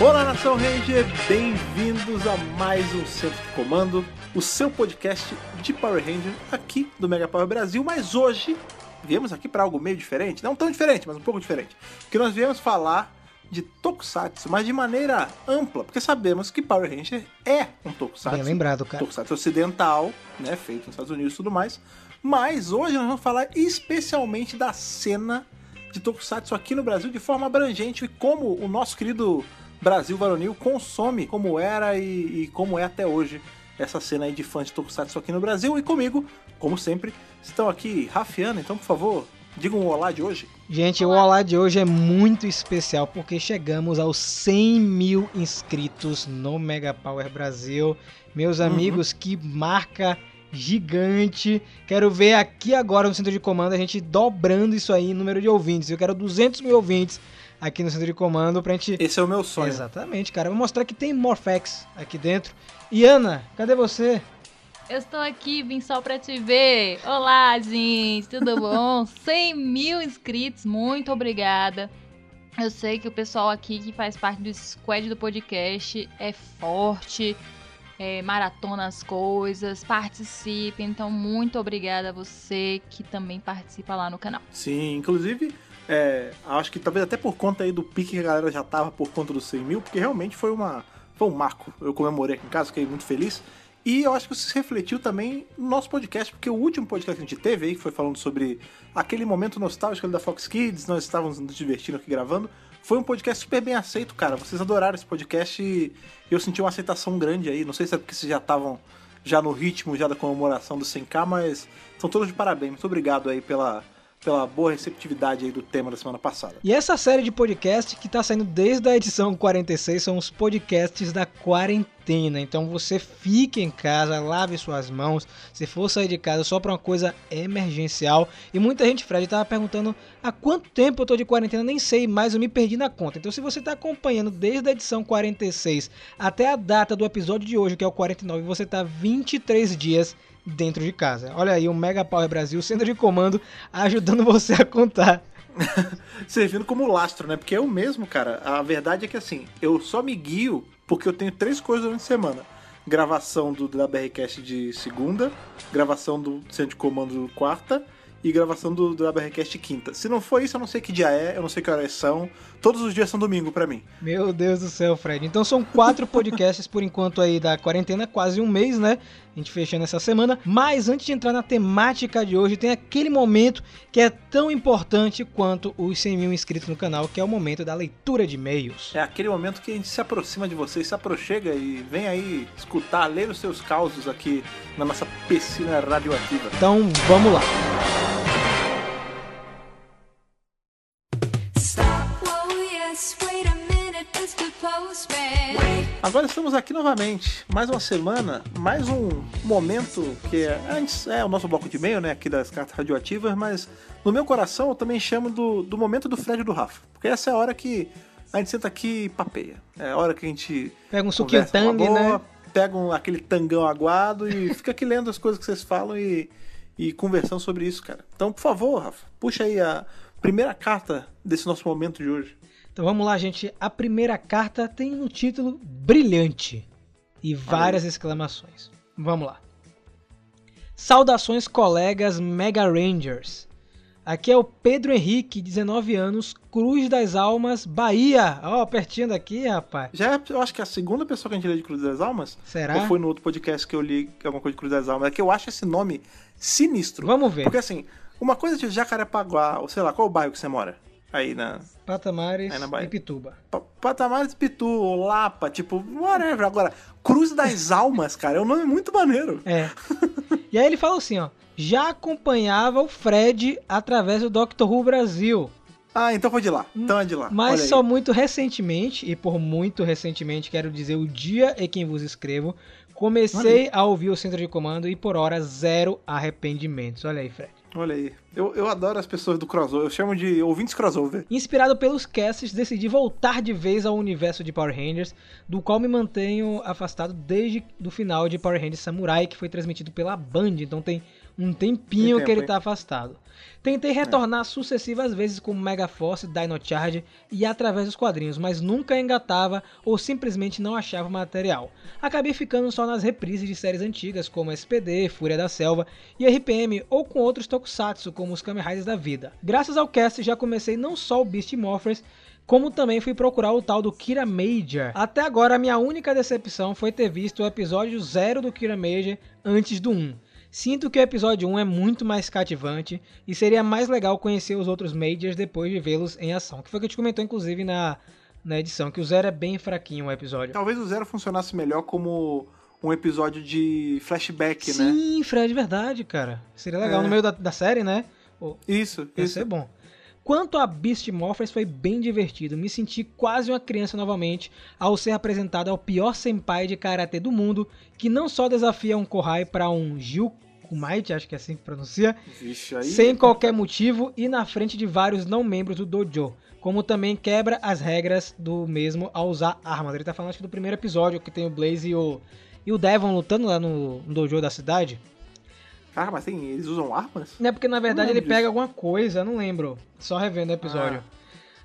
Olá, Nação Ranger! Bem-vindos a mais um Centro de Comando, o seu podcast de Power Ranger aqui do Mega Power Brasil. Mas hoje viemos aqui para algo meio diferente, não tão diferente, mas um pouco diferente. Porque nós viemos falar de Tokusatsu, mas de maneira ampla, porque sabemos que Power Ranger é um Tokusatsu. Bem lembrado, cara. Tokusatsu ocidental, né, feito nos Estados Unidos e tudo mais. Mas hoje nós vamos falar especialmente da cena de Tokusatsu aqui no Brasil de forma abrangente e como o nosso querido Brasil varonil consome como era e, e como é até hoje essa cena aí de fãs de Tokusatsu aqui no Brasil. E comigo, como sempre, estão aqui Rafiana, então por favor, diga um olá de hoje. Gente, o olá de hoje é muito especial porque chegamos aos 100 mil inscritos no Mega Power Brasil. Meus amigos, que marca gigante. Quero ver aqui agora no centro de comando a gente dobrando isso aí em número de ouvintes. Eu quero 200 mil ouvintes aqui no centro de comando pra gente. Esse é o meu sonho. Exatamente, cara. Vou mostrar que tem Morphex aqui dentro. E Ana, cadê você? Eu estou aqui, vim só pra te ver. Olá, gente, tudo bom? 100 mil inscritos, muito obrigada. Eu sei que o pessoal aqui que faz parte do squad do podcast é forte, é, maratona as coisas, participe. Então, muito obrigada a você que também participa lá no canal. Sim, inclusive, é, acho que talvez até por conta aí do pique que a galera já tava por conta dos 100 mil, porque realmente foi, uma, foi um marco. Eu comemorei aqui em casa, fiquei muito feliz. E eu acho que isso se refletiu também no nosso podcast, porque o último podcast que a gente teve aí, que foi falando sobre aquele momento nostálgico da Fox Kids, nós estávamos nos divertindo aqui gravando, foi um podcast super bem aceito, cara. Vocês adoraram esse podcast e eu senti uma aceitação grande aí. Não sei se é porque vocês já estavam já no ritmo já da comemoração do 100k, mas são todos de parabéns. Muito obrigado aí pela, pela boa receptividade aí do tema da semana passada. E essa série de podcast que tá saindo desde a edição 46 são os podcasts da quarentena. Então você fique em casa, lave suas mãos. Se for sair de casa só para uma coisa emergencial. E muita gente, Fred, tava perguntando há quanto tempo eu tô de quarentena, nem sei, mas eu me perdi na conta. Então se você tá acompanhando desde a edição 46 até a data do episódio de hoje, que é o 49, você tá 23 dias dentro de casa. Olha aí o Mega Power Brasil, centro de comando, ajudando você a contar. Servindo como lastro, né? Porque eu mesmo, cara, a verdade é que assim, eu só me guio porque eu tenho três coisas durante a semana. Gravação do, da de segunda, gravação do centro de comando quarta e gravação do, do BRCast quinta. Se não for isso, eu não sei que dia é, eu não sei que horas são. Todos os dias são domingo para mim. Meu Deus do céu, Fred. Então são quatro podcasts por enquanto aí da quarentena, quase um mês, né? A gente fechando essa semana. Mas antes de entrar na temática de hoje, tem aquele momento que é tão importante quanto os 100 mil inscritos no canal, que é o momento da leitura de e-mails. É aquele momento que a gente se aproxima de vocês, se aproxega e vem aí escutar, ler os seus causos aqui na nossa piscina radioativa. Então vamos lá. Agora estamos aqui novamente, mais uma semana, mais um momento que é, antes é o nosso bloco de e-mail, né, aqui das cartas radioativas, mas no meu coração eu também chamo do, do momento do Fred e do Rafa, porque essa é a hora que a gente senta aqui e papeia, é a hora que a gente pega um suquinho tangue, boa, né, pega um, aquele tangão aguado e fica aqui lendo as coisas que vocês falam e, e conversando sobre isso, cara. Então, por favor, Rafa, puxa aí a primeira carta desse nosso momento de hoje. Então vamos lá, gente. A primeira carta tem um título brilhante e várias exclamações. Vamos lá. Saudações, colegas Mega Rangers. Aqui é o Pedro Henrique, 19 anos, Cruz das Almas, Bahia. Ó, oh, pertinho daqui, rapaz. Já é, eu acho que é a segunda pessoa que a gente lê de Cruz das Almas. Será? Ou foi no outro podcast que eu li alguma coisa de Cruz das Almas? É que eu acho esse nome sinistro. Vamos ver. Porque assim, uma coisa de Jacarepaguá, ou sei lá, qual é o bairro que você mora? Aí na. Patamares e Pituba. Pa Patamares, Pitu, Lapa, tipo, whatever. Agora, Cruz das Almas, cara, é um nome muito maneiro. É. e aí ele fala assim, ó. Já acompanhava o Fred através do Doctor Who Brasil. Ah, então foi de lá. Então é de lá. Mas só muito recentemente, e por muito recentemente quero dizer o dia em que vos escrevo, comecei a ouvir o centro de comando e por hora zero arrependimentos. Olha aí, Fred. Olha aí. Eu, eu adoro as pessoas do crossover. Eu chamo de ouvintes crossover. Inspirado pelos casts, decidi voltar de vez ao universo de Power Rangers, do qual me mantenho afastado desde o final de Power Rangers Samurai, que foi transmitido pela Band. Então tem Um tempinho Tem que ele tempo, tá afastado. Tentei retornar sucessivas vezes como Megaforce, Dino Charge e através dos quadrinhos, mas nunca engatava ou simplesmente não achava o material. Acabei ficando só nas reprises de séries antigas como SPD, Fúria da Selva e RPM ou com outros tokusatsu como os Kamen Riders da vida. Graças ao cast já comecei não só o Beast Morphers, como também fui procurar o tal do Kira Major. Até agora, a minha única decepção foi ter visto o episódio 0 do Kira Major antes do 1. Sinto que o episódio 1 é muito mais cativante e seria mais legal conhecer os outros Majors depois de vê-los em ação. Que foi o que a gente comentou, inclusive, na, na edição, que o 0 é bem fraquinho o episódio. Talvez o Zero funcionasse melhor como um episódio de flashback, né? Sim, Fred, verdade, cara. Seria legal É. no meio da, da série, né? Isso, Ia isso. ser bom. Quanto a Beast Morphers foi bem divertido, me senti quase uma criança novamente ao ser apresentado ao pior senpai de karatê do mundo, que não só desafia um Kohai para um Jukumaite, acho que é assim que pronuncia, sem qualquer motivo e na frente de vários não membros do dojo, como também quebra as regras do mesmo ao usar armas. Ele tá falando acho que do primeiro episódio que tem o Blaze e o, e o Devon lutando lá no, no dojo da cidade. Cara, mas tem, eles usam armas? Não é porque na verdade ele lembro pega alguma coisa, não lembro. Só revendo o episódio.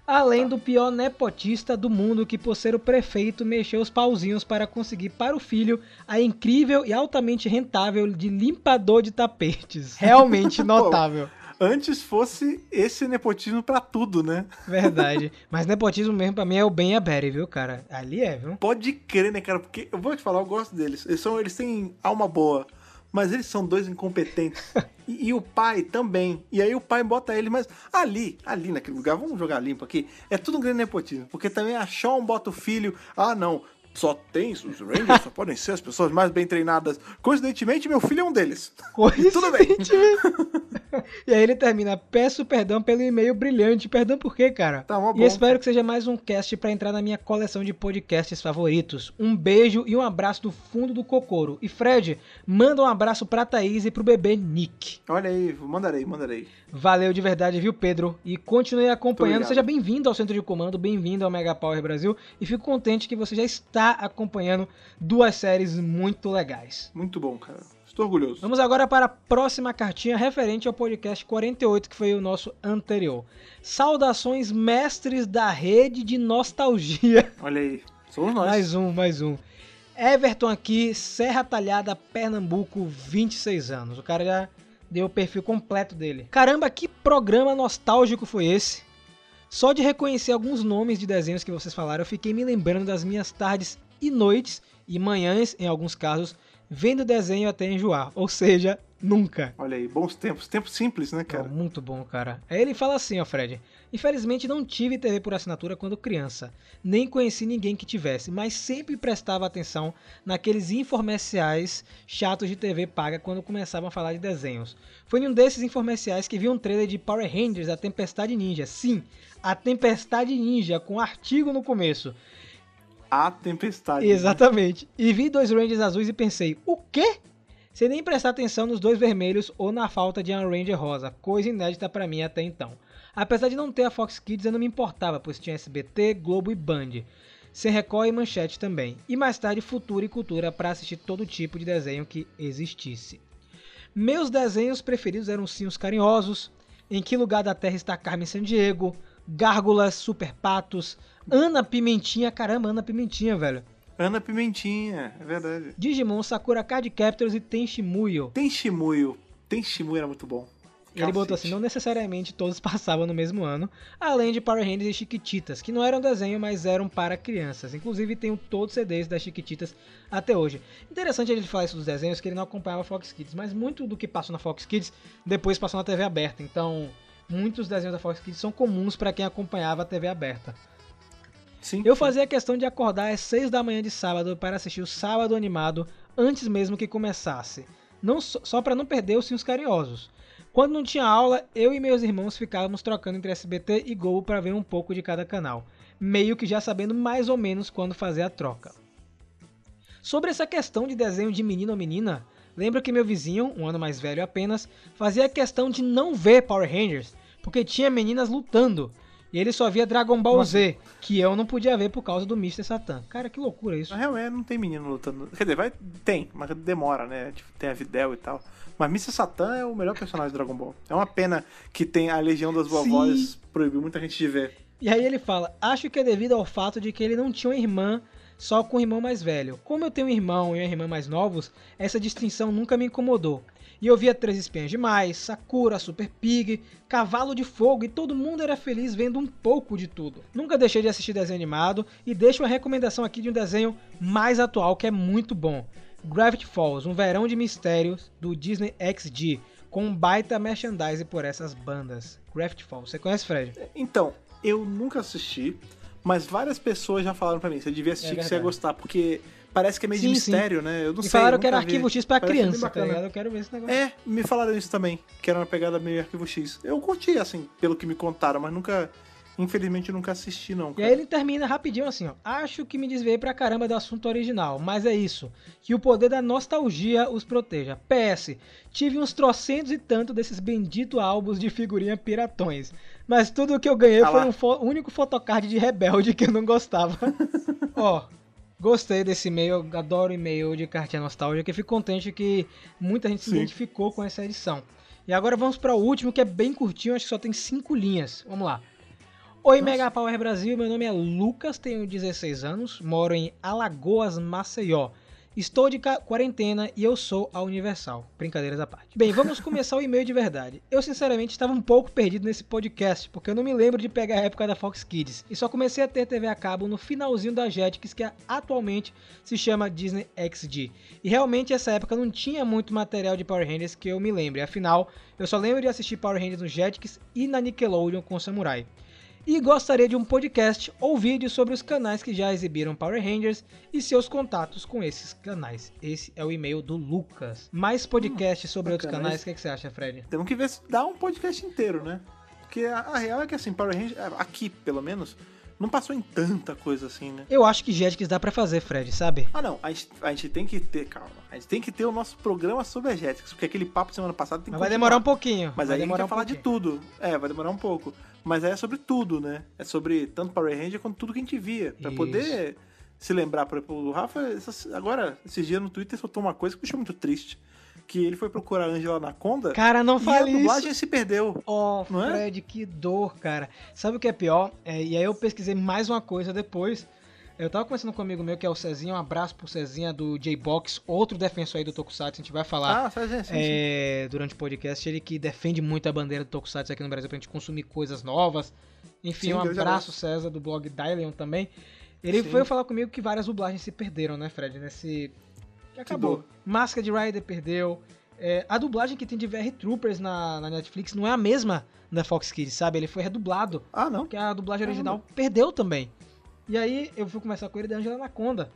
Ah. Além do pior nepotista do mundo que, por ser o prefeito, mexeu os pauzinhos para conseguir para o filho a incrível e altamente rentável de limpador de tapetes. Realmente notável. Antes fosse esse nepotismo pra tudo, né? Verdade. Mas nepotismo mesmo pra mim é o Ben e a Betty, viu, cara? Ali é, viu? Pode crer, né, cara? Porque eu vou te falar, eu gosto deles. Eles, são, eles têm alma boa, mas eles são dois incompetentes. e, e o pai também. E aí o pai bota ele, mas ali, ali naquele lugar, vamos jogar limpo aqui. É tudo um grande nepotismo. Porque também a Sean bota o filho. Ah, não. Só tem, os Rangers só podem ser as pessoas mais bem treinadas. Coincidentemente, meu filho é um deles. E tudo bem. E aí ele termina, peço perdão pelo e-mail brilhante. Perdão por quê, cara? Tá mó E bom. espero que seja mais um cast pra entrar na minha coleção de podcasts favoritos. Um beijo e um abraço do fundo do cocoro. E Fred, manda um abraço pra Thaís e pro bebê Nick. Olha aí, mandarei, mandarei. Valeu de verdade, viu, Pedro? E continue acompanhando. Seja bem-vindo ao Centro de Comando, bem-vindo ao Mega Power Brasil. E fico contente que você já está acompanhando duas séries muito legais. Muito bom, cara. Estou orgulhoso. Vamos agora para a próxima cartinha referente ao podcast 48, que foi o nosso anterior. Saudações mestres da rede de nostalgia. Olha aí. Somos nós. Mais um, mais um. Everton aqui, Serra Talhada, Pernambuco, 26 anos. O cara já deu o perfil completo dele. Caramba, que programa nostálgico foi esse? Só de reconhecer alguns nomes de desenhos que vocês falaram, eu fiquei me lembrando das minhas tardes e noites, e manhãs, em alguns casos, vendo desenho até enjoar. Ou seja, nunca. Olha aí, bons tempos. Tempos simples, né, cara? Muito bom, cara. Aí ele fala assim, ó, Fred. Infelizmente não tive TV por assinatura quando criança. Nem conheci ninguém que tivesse, mas sempre prestava atenção naqueles informerciais chatos de TV paga quando começavam a falar de desenhos. Foi em um desses informerciais que vi um trailer de Power Rangers, a Tempestade Ninja. Sim, a Tempestade Ninja, com artigo no começo. A tempestade. Exatamente. E vi dois Rangers azuis e pensei, o quê? Sem nem prestar atenção nos dois vermelhos ou na falta de um Ranger rosa, coisa inédita pra mim até então. Apesar de não ter a Fox Kids, eu não me importava, pois tinha SBT, Globo e Band. Sem Record e Manchete também. E mais tarde Futura e Cultura para assistir todo tipo de desenho que existisse. Meus desenhos preferidos eram Ursinhos Carinhosos, Em Que Lugar da Terra Está Carmen Sandiego, Gárgulas, Super Patos, Ana Pimentinha, caramba, Ana Pimentinha, velho. Ana Pimentinha, é verdade. Digimon, Sakura Card Captors e Tenshimuyo. Tem Shimuyo. Tem Shimuyo era muito bom. Ele botou assim, não necessariamente todos passavam no mesmo ano, além de Power Rangers e Chiquititas, que não eram desenho, mas eram para crianças. Inclusive tenho todos os CDs das Chiquititas até hoje. Interessante ele falar isso dos desenhos, que ele não acompanhava a Fox Kids, mas muito do que passou na Fox Kids depois passou na TV aberta. Então, muitos desenhos da Fox Kids são comuns para quem acompanhava a TV aberta. Sim. Eu fazia questão de acordar às 6 da manhã de sábado para assistir o sábado animado antes mesmo que começasse. Não só só para não perder os Sims Carinhosos. Quando não tinha aula, eu e meus irmãos ficávamos trocando entre SBT e Globo para ver um pouco de cada canal, meio que já sabendo mais ou menos quando fazer a troca. Sobre essa questão de desenho de menino ou menina, lembro que meu vizinho, um ano mais velho apenas, fazia questão de não ver Power Rangers, porque tinha meninas lutando. E ele só via Dragon Ball Z, que eu não podia ver por causa do Mr. Satan. Cara, que loucura isso. Na real, é, não tem menino lutando. Quer dizer, vai, tem, mas demora, né? Tipo, tem a Videl e tal. Mas Mr. Satan é o melhor personagem de Dragon Ball. É uma pena que tem a Legião das Vovós proibiu muita gente de ver. E aí ele fala: Acho que é devido ao fato de que ele não tinha uma irmã só com um irmão mais velho. Como eu tenho um irmão e uma irmã mais novos, essa distinção nunca me incomodou. E eu via Três Espinhas Demais, Sakura, Super Pig, Cavalo de Fogo e todo mundo era feliz vendo um pouco de tudo. Nunca deixei de assistir desenho animado e deixo uma recomendação aqui de um desenho mais atual que é muito bom. Gravity Falls, um verão de mistérios do Disney XD, com um baita merchandise por essas bandas. Gravity Falls, você conhece, Fred? Então, eu nunca assisti, mas várias pessoas já falaram pra mim, você devia assistir É que você ia gostar, porque parece que é meio de Sim, sim. mistério, né? Eu não E sei. falaram que era arquivo X pra Parece criança, tá ligado? Eu quero ver esse negócio. É, me falaram isso também, que era uma pegada meio arquivo X. Eu curti, assim, pelo que me contaram, mas nunca. Infelizmente nunca assisti, não. E cara. aí ele termina rapidinho assim, ó. Acho que me desviei pra caramba do assunto original, mas é isso. Que o poder da nostalgia os proteja. PS, tive uns trocentos e tanto desses bendito álbuns de figurinha piratões. Mas tudo que eu ganhei Ah foi um fo- único photocard de rebelde que eu não gostava. ó, gostei desse e-mail, adoro e-mail de cartinha nostálgica e fico contente que muita gente se Sim. identificou com essa edição. E agora vamos para o último, que é bem curtinho, acho que só tem cinco linhas. Vamos lá. Oi, Mega Power Brasil, meu nome é Lucas, tenho 16 anos, moro em Alagoas, Maceió. Estou de quarentena e eu sou a Universal. Brincadeiras à parte. Bem, vamos começar o e-mail de verdade. Eu, sinceramente, estava um pouco perdido nesse podcast, porque eu não me lembro de pegar a época da Fox Kids. E só comecei a ter TV a cabo no finalzinho da Jetix, que atualmente se chama Disney XD. E realmente essa época não tinha muito material de Power Rangers que eu me lembre. Afinal, eu só lembro de assistir Power Rangers no Jetix e na Nickelodeon com Samurai e gostaria de um podcast ou vídeo sobre os canais que já exibiram Power Rangers e seus contatos com esses canais. Esse é o e-mail do Lucas. Mais podcast sobre outros canais, o que, que você acha, Fred? Temos que ver se dá um podcast inteiro, né? Porque a, a real é que assim, Power Rangers, aqui pelo menos, não passou em tanta coisa assim, né? Eu acho que Jetix dá pra fazer, Fred, sabe? Ah não, a gente, a gente tem que ter, calma. A gente tem que ter o nosso programa sobre a Jetix, porque aquele papo semana passada tem que Mas vai demorar um pouquinho. Mas vai aí a gente vai um falar de pouquinho. tudo. É, vai demorar um pouco. Mas aí é sobre tudo, né? É sobre tanto Power Ranger quanto tudo que a gente via. Pra Isso. poder se lembrar, por exemplo, o Rafa, essas- agora, esses dias no Twitter soltou uma coisa que me deixou muito triste. Que ele foi procurar a Angela Anaconda Cara, não e a fale isso. dublagem se perdeu. Oh, Não é? Fred, que dor, cara. Sabe o que é pior? É, e aí eu pesquisei mais uma coisa depois. Eu tava conversando com um amigo meu que é o Cezinha, um abraço pro Cezinha do J-Box, outro defensor aí do Tokusatsu, a gente vai falar Ah, sim, sim, sim. é, durante o podcast, ele que defende muito a bandeira do Tokusatsu aqui no Brasil pra gente consumir coisas novas. Enfim, Sim, um abraço. César, do blog Dylion também. Ele Sim. foi falar comigo que várias dublagens se perderam, né, Fred? Nesse. Que acabou. Máscara de Rider perdeu. É, a dublagem que tem de VR Troopers na, na Netflix não é a mesma da Fox Kids, sabe? Ele foi redublado. Ah, não. Porque a dublagem original perdeu também. E aí eu fui conversar com ele da Angela Anaconda.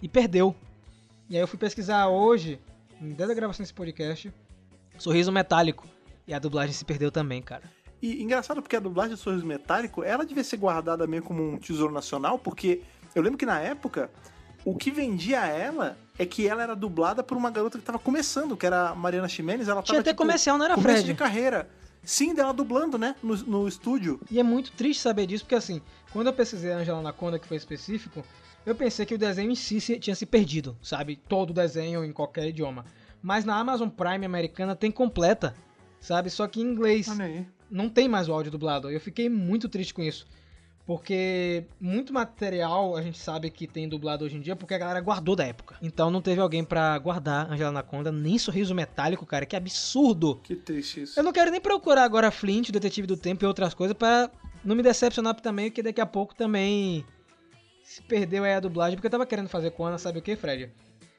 E perdeu. E aí eu fui pesquisar hoje, desde a gravação desse podcast, Sorriso Metálico. E a dublagem se perdeu também, cara. E engraçado porque a dublagem do Sorriso Metálico, ela devia ser guardada meio como um tesouro nacional, porque eu lembro que na época, o que vendia ela é que ela era dublada por uma garota que tava começando, que era a Mariana Ximenes, ela Tinha tava até tipo, comercial, não era, Fred? de carreira. Sim, dela dublando, né, no, no estúdio. E é muito triste saber disso, porque assim, quando eu pesquisei a Angela Anaconda, que foi específico, eu pensei que o desenho em si tinha se perdido, sabe? Todo o desenho em qualquer idioma. Mas na Amazon Prime americana tem completa, sabe? Só que em inglês. Não tem mais o áudio dublado. Eu fiquei muito triste com isso. Porque muito material a gente sabe que tem dublado hoje em dia porque a galera guardou da época. Então não teve alguém pra guardar Angela Anaconda, nem Sorriso Metálico, cara. Que absurdo! Que triste isso. Eu não quero nem procurar agora Flint, Detetive do Tempo e outras coisas pra não me decepcionar também, que daqui a pouco também se perdeu aí a dublagem. Porque eu tava querendo fazer com a Ana, sabe o que, Fred?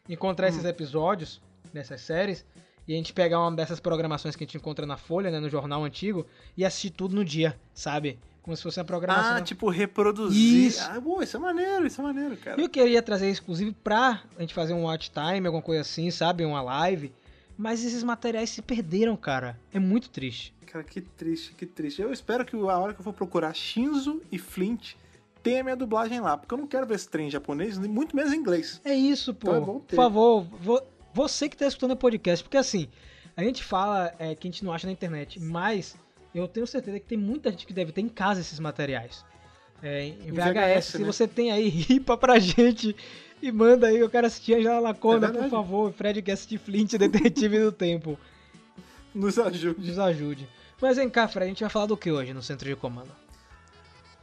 Encontrar esses episódios dessas séries e a gente pegar uma dessas programações que a gente encontra na Folha, né, no jornal antigo, e assistir tudo no dia, sabe? Como se fosse uma programação. Ah, tipo, reproduzir. Isso. Ah, boa, isso é maneiro, isso é maneiro, cara. E eu queria trazer isso, inclusive, pra a gente fazer um watch time, alguma coisa assim, sabe? Uma live. Mas esses materiais se perderam, cara. É muito triste. Cara, que triste, que triste. Eu espero que a hora que eu for procurar Shinzo e Flint tenha minha dublagem lá, porque eu não quero ver esse trem em japonês, nem muito menos em inglês. É isso, pô. Então é Por favor, vo- você que tá escutando o podcast, porque assim, a gente fala é, que a gente não acha na internet, mas eu tenho certeza que tem muita gente que deve ter em casa esses materiais. É, em VHS, se né? você tem aí, ripa pra gente e manda aí. Eu quero assistir Angela Laconda, É por favor. Fred Guest Flint, Detetive do Tempo. Nos ajude. Nos ajude. Mas vem cá, Fred, a gente vai falar do que hoje no Centro de Comando?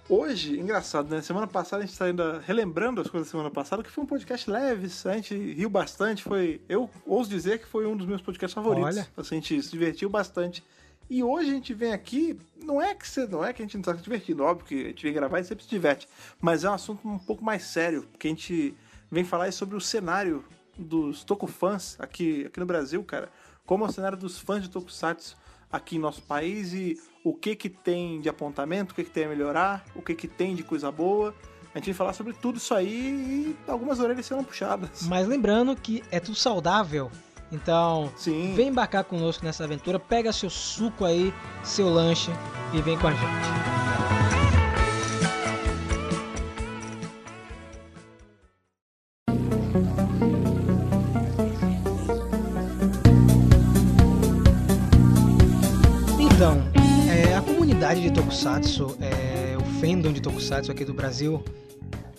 Hoje, engraçado, né? Semana passada a gente tá ainda relembrando as coisas da semana passada, que foi um podcast leve, a gente riu bastante, foi. Eu ouso dizer que foi um dos meus podcasts favoritos. Olha. Assim, a gente se divertiu bastante. E hoje a gente vem aqui, não é que você, não é que a gente não tá se divertindo, óbvio que a gente vem gravar e sempre se diverte, mas é um assunto um pouco mais sério, porque a gente vem falar sobre o cenário dos Tokufãs aqui, aqui no Brasil, cara. Como é o cenário dos fãs de Tokusatsu aqui em nosso país e o que que tem de apontamento, o que que tem a melhorar, o que que tem de coisa boa. A gente vai falar sobre tudo isso aí e algumas orelhas serão puxadas. Mas lembrando que é tudo saudável. Então, Sim. vem embarcar conosco nessa aventura, pega seu suco aí, seu lanche e vem com a gente. Então, é, a comunidade de Tokusatsu, é, o fandom de Tokusatsu aqui do Brasil,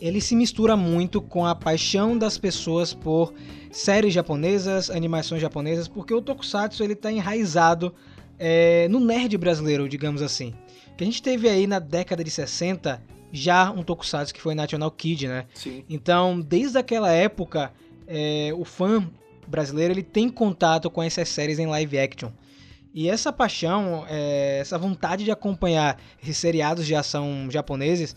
ele se mistura muito com a paixão das pessoas por séries japonesas, animações japonesas, porque o Tokusatsu ele está enraizado é, no nerd brasileiro, digamos assim. Que a gente teve aí na década de 60 já um Tokusatsu que foi National Kid, né? Sim. Então, desde aquela época, é, o fã brasileiro ele tem contato com essas séries em live action. E essa paixão, é, essa vontade de acompanhar esses seriados de ação japoneses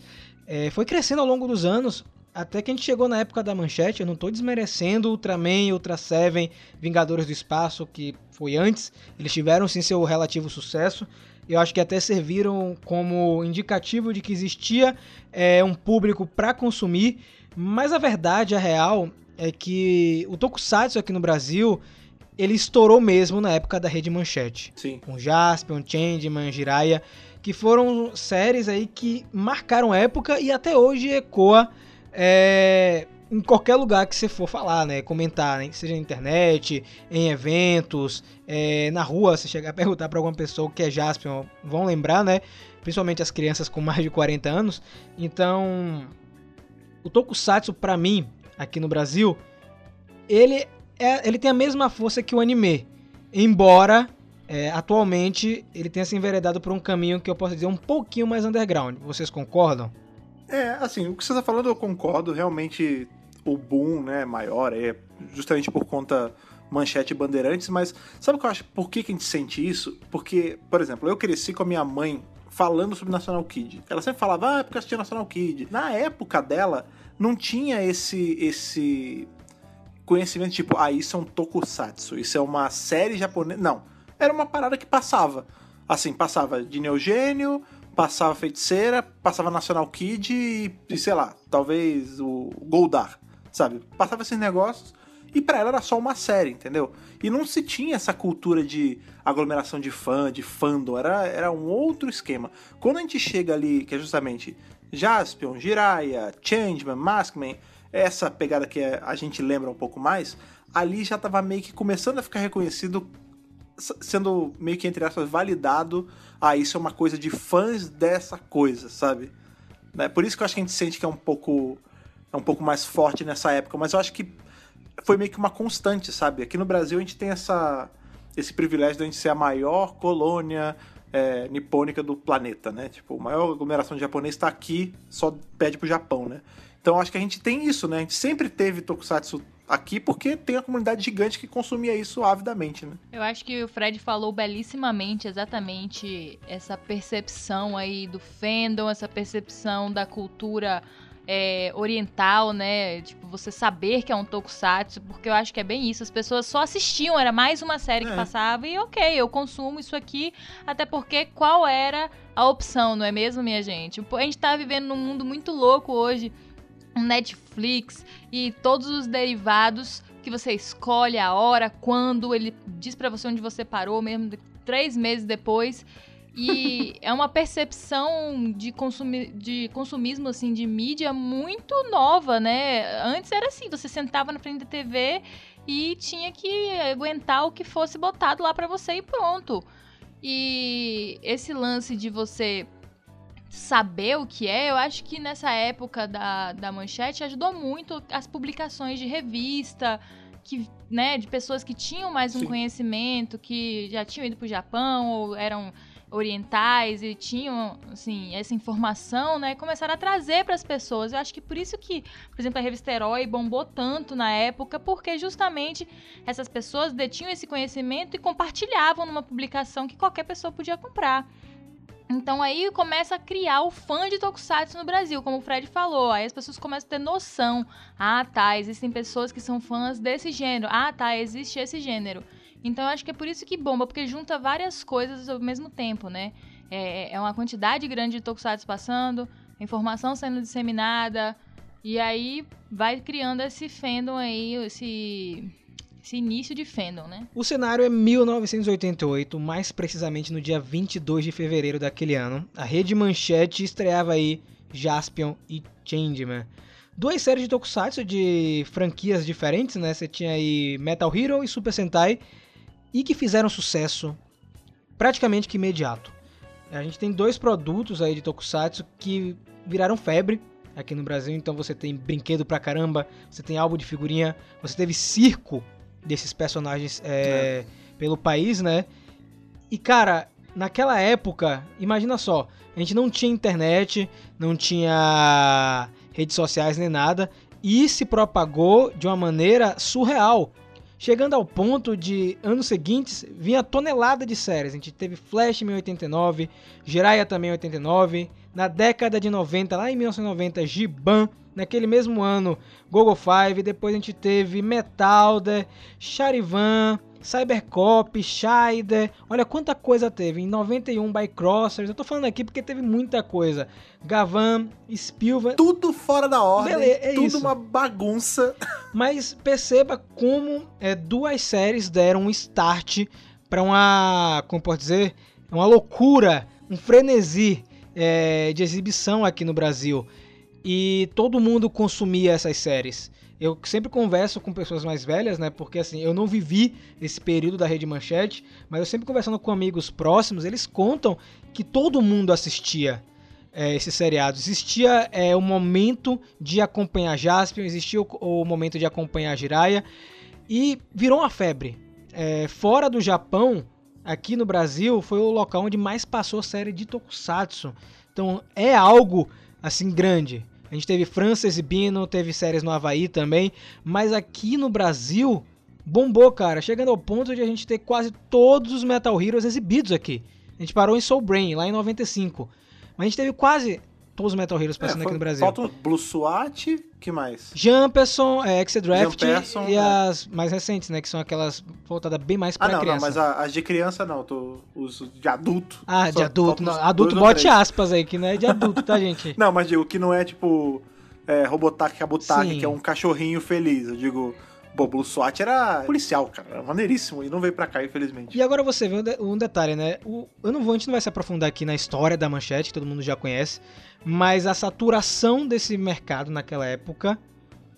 é, foi crescendo ao longo dos anos, até que a gente chegou na época da manchete. Eu não estou desmerecendo Ultraman, Ultra Seven, Vingadores do Espaço, que foi antes. Eles tiveram sim seu relativo sucesso. Eu acho que até serviram como indicativo de que existia é, um público para consumir. Mas a verdade, a real, é que o Tokusatsu aqui no Brasil ele estourou mesmo na época da Rede Manchete Sim. com Jaspion, Changeman, Jiraiya, que foram séries aí que marcaram época e até hoje ecoa é, em qualquer lugar que você for falar, né? Comentar, né? seja na internet, em eventos, é, na rua, você chegar a perguntar para alguma pessoa o que é Jaspion, vão lembrar, né? Principalmente as crianças com mais de 40 anos. Então, o Tokusatsu pra mim, aqui no Brasil, ele, é, ele tem a mesma força que o anime. Embora é, atualmente ele tenha se enveredado por um caminho que eu posso dizer um pouquinho mais underground. Vocês concordam? É, assim, o que você tá falando eu concordo, realmente o boom, né, maior é justamente por conta manchete bandeirantes, mas sabe o que eu acho? Por que, que a gente sente isso? Porque, por exemplo, eu cresci com a minha mãe falando sobre National Kid. Ela sempre falava, ah, é porque assistia National Kid. Na época dela, não tinha esse esse conhecimento tipo, ah, isso é um tokusatsu, isso é uma série japonesa. Não, era uma parada que passava. Assim, passava de Neogênio, passava Feiticeira, passava National Kid e, e sei lá, talvez o Goldar, sabe? Passava esses negócios e pra ela era só uma série, entendeu? E não se tinha essa cultura de aglomeração de fã, de fandom, era, era um outro esquema. Quando a gente chega ali, que é justamente Jaspion, Jiraiya, Changeman, Maskman, essa pegada que a gente lembra um pouco mais, ali já tava meio que começando a ficar reconhecido sendo meio que, entre aspas, validado. Ah, isso é uma coisa de fãs dessa coisa, sabe? Né? Por isso que eu acho que a gente sente que é um pouco é um pouco mais forte nessa época, mas eu acho que foi meio que uma constante, sabe? Aqui no Brasil a gente tem essa esse privilégio de a gente ser a maior colônia é, nipônica do planeta, né? Tipo, a maior aglomeração de japonês está aqui, só pede pro Japão, né? Então acho que a gente tem isso, né? A gente sempre teve Tokusatsu aqui porque tem uma comunidade gigante que consumia isso avidamente, né? Eu acho que o Fred falou belíssimamente exatamente essa percepção aí do fandom, essa percepção da cultura é, oriental, né? Tipo, você saber que é um tokusatsu, porque eu acho que é bem isso. As pessoas só assistiam, era mais uma série que É. passava e ok, eu consumo isso aqui, até porque qual era a opção, não é mesmo, minha gente? A gente tá vivendo num mundo muito louco hoje, um Netflix e todos os derivados que você escolhe a hora, quando, ele diz pra você onde você parou, mesmo de- três meses depois. E é uma percepção de, consumi de consumismo, assim, de mídia muito nova, né? Antes era assim, você sentava na frente da TV e tinha que aguentar o que fosse botado lá pra você e pronto. E esse lance de você saber o que é, eu acho que nessa época da, da manchete ajudou muito as publicações de revista, que, né, de pessoas que tinham mais um Sim. conhecimento, que já tinham ido pro Japão ou eram orientais e tinham, assim, essa informação, né, começaram a trazer para as pessoas. Eu acho que por isso que, por exemplo, a revista Herói bombou tanto na época, porque justamente essas pessoas detinham esse conhecimento e compartilhavam numa publicação que qualquer pessoa podia comprar. Então aí começa a criar o fã de Tokusatsu no Brasil, como o Fred falou. Aí as pessoas começam a ter noção. Ah, tá, existem pessoas que são fãs desse gênero. Ah, tá, existe esse gênero. Então eu acho que é por isso que bomba, porque junta várias coisas ao mesmo tempo, né? É, é uma quantidade grande de Tokusatsu passando, informação sendo disseminada, e aí vai criando esse fandom aí, esse, esse início de fandom, né? O cenário é 1988, mais precisamente no dia 22 de fevereiro daquele ano. A Rede Manchete estreava aí Jaspion e Changeman. Duas séries de tokusatsu de franquias diferentes, né? Você tinha aí Metal Hero e Super Sentai, e que fizeram sucesso praticamente que imediato. A gente tem dois produtos aí de tokusatsu que viraram febre aqui no Brasil, então você tem brinquedo pra caramba, você tem álbum de figurinha, você teve circo desses personagens é, pelo país, né? E cara, naquela época, imagina só, a gente não tinha internet, não tinha redes sociais nem nada, e se propagou de uma maneira surreal. Chegando ao ponto de anos seguintes vinha tonelada de séries. A gente teve Flash em 89, Jiraiya também em 89, na década de 90, lá em 1990, Giban, naquele mesmo ano, Gogo 5, depois a gente teve Metalder, Charivan, Cybercop, Shider, olha quanta coisa teve. Em 91, Bycrossers, eu tô falando aqui porque teve muita coisa. Gavan, Spielberg, Tudo fora da ordem, Beleza, é tudo isso. uma bagunça. mas perceba como é, duas séries deram um start para uma, como pode dizer, uma loucura, um frenesi é, de exibição aqui no Brasil. E todo mundo consumia essas séries. Eu sempre converso com pessoas mais velhas, né? Porque assim, eu não vivi esse período da Rede Manchete, mas eu sempre conversando com amigos próximos, eles contam que todo mundo assistia é, esses seriados. Existia é, o momento de acompanhar Jaspion, existia o, o momento de acompanhar Jiraiya e virou uma febre. É, fora do Japão, aqui no Brasil, foi o local onde mais passou série de Tokusatsu. Então é algo assim grande. A gente teve França exibindo, teve séries no Havaí também, mas aqui no Brasil bombou, cara, chegando ao ponto de a gente ter quase todos os Metal Heroes exibidos aqui. A gente parou em Soul Brain, lá em 95. Mas a gente teve quase todos os Metal Heroes passando É, aqui foi- no Brasil. Falta o Blue SWAT, que mais? Jumperson, é, X-Draft Jumperson, e é. as mais recentes, né? Que são aquelas voltadas bem mais Ah, pra não, não, criança. mas a- as de criança não, tô, os de adulto. Ah, de adulto. Não, adulto, bote aspas aí, que não é de adulto, tá, gente? Não, mas digo que não é tipo é, Robotaki Kabutaki, que é um cachorrinho feliz. Eu digo, pô, Blue SWAT era policial, cara, era maneiríssimo e não veio pra cá, infelizmente. E agora você vê um, de- um detalhe, né? O, eu não vou, a gente não vai se aprofundar aqui na história da manchete, que todo mundo já conhece, mas a saturação desse mercado naquela época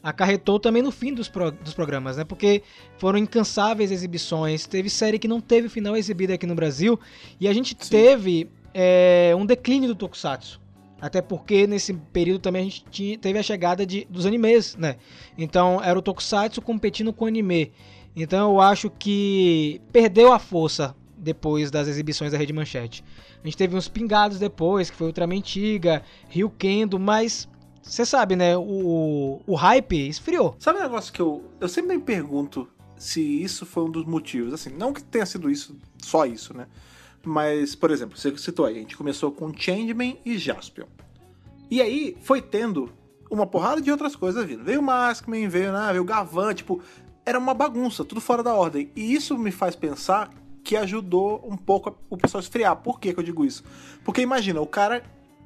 acarretou também no fim dos, pro- dos programas, né? Porque foram incansáveis exibições, teve série que não teve final exibida aqui no Brasil, e a gente Sim. teve é, um declínio do Tokusatsu. Até porque nesse período também a gente tinha- teve a chegada de, dos animes, né? Então era o Tokusatsu competindo com o anime. Então eu acho que perdeu a força depois das exibições da Rede Manchete. A gente teve uns pingados depois, que foi Ultraman Tiga, Rio Kendo, mas você sabe, né? O, o hype esfriou. Sabe um negócio que eu, eu sempre me pergunto se isso foi um dos motivos? Assim, não que tenha sido isso, só isso, né? Mas, por exemplo, você citou aí, a gente começou com Changeman e Jaspion. E aí foi tendo uma porrada de outras coisas vindo. Veio o Maskman, veio, né, veio o Gavan, tipo, era uma bagunça, tudo fora da ordem. E isso me faz pensar que ajudou um pouco o pessoal a esfriar. Por que, que eu digo isso? Porque imagina, o cara,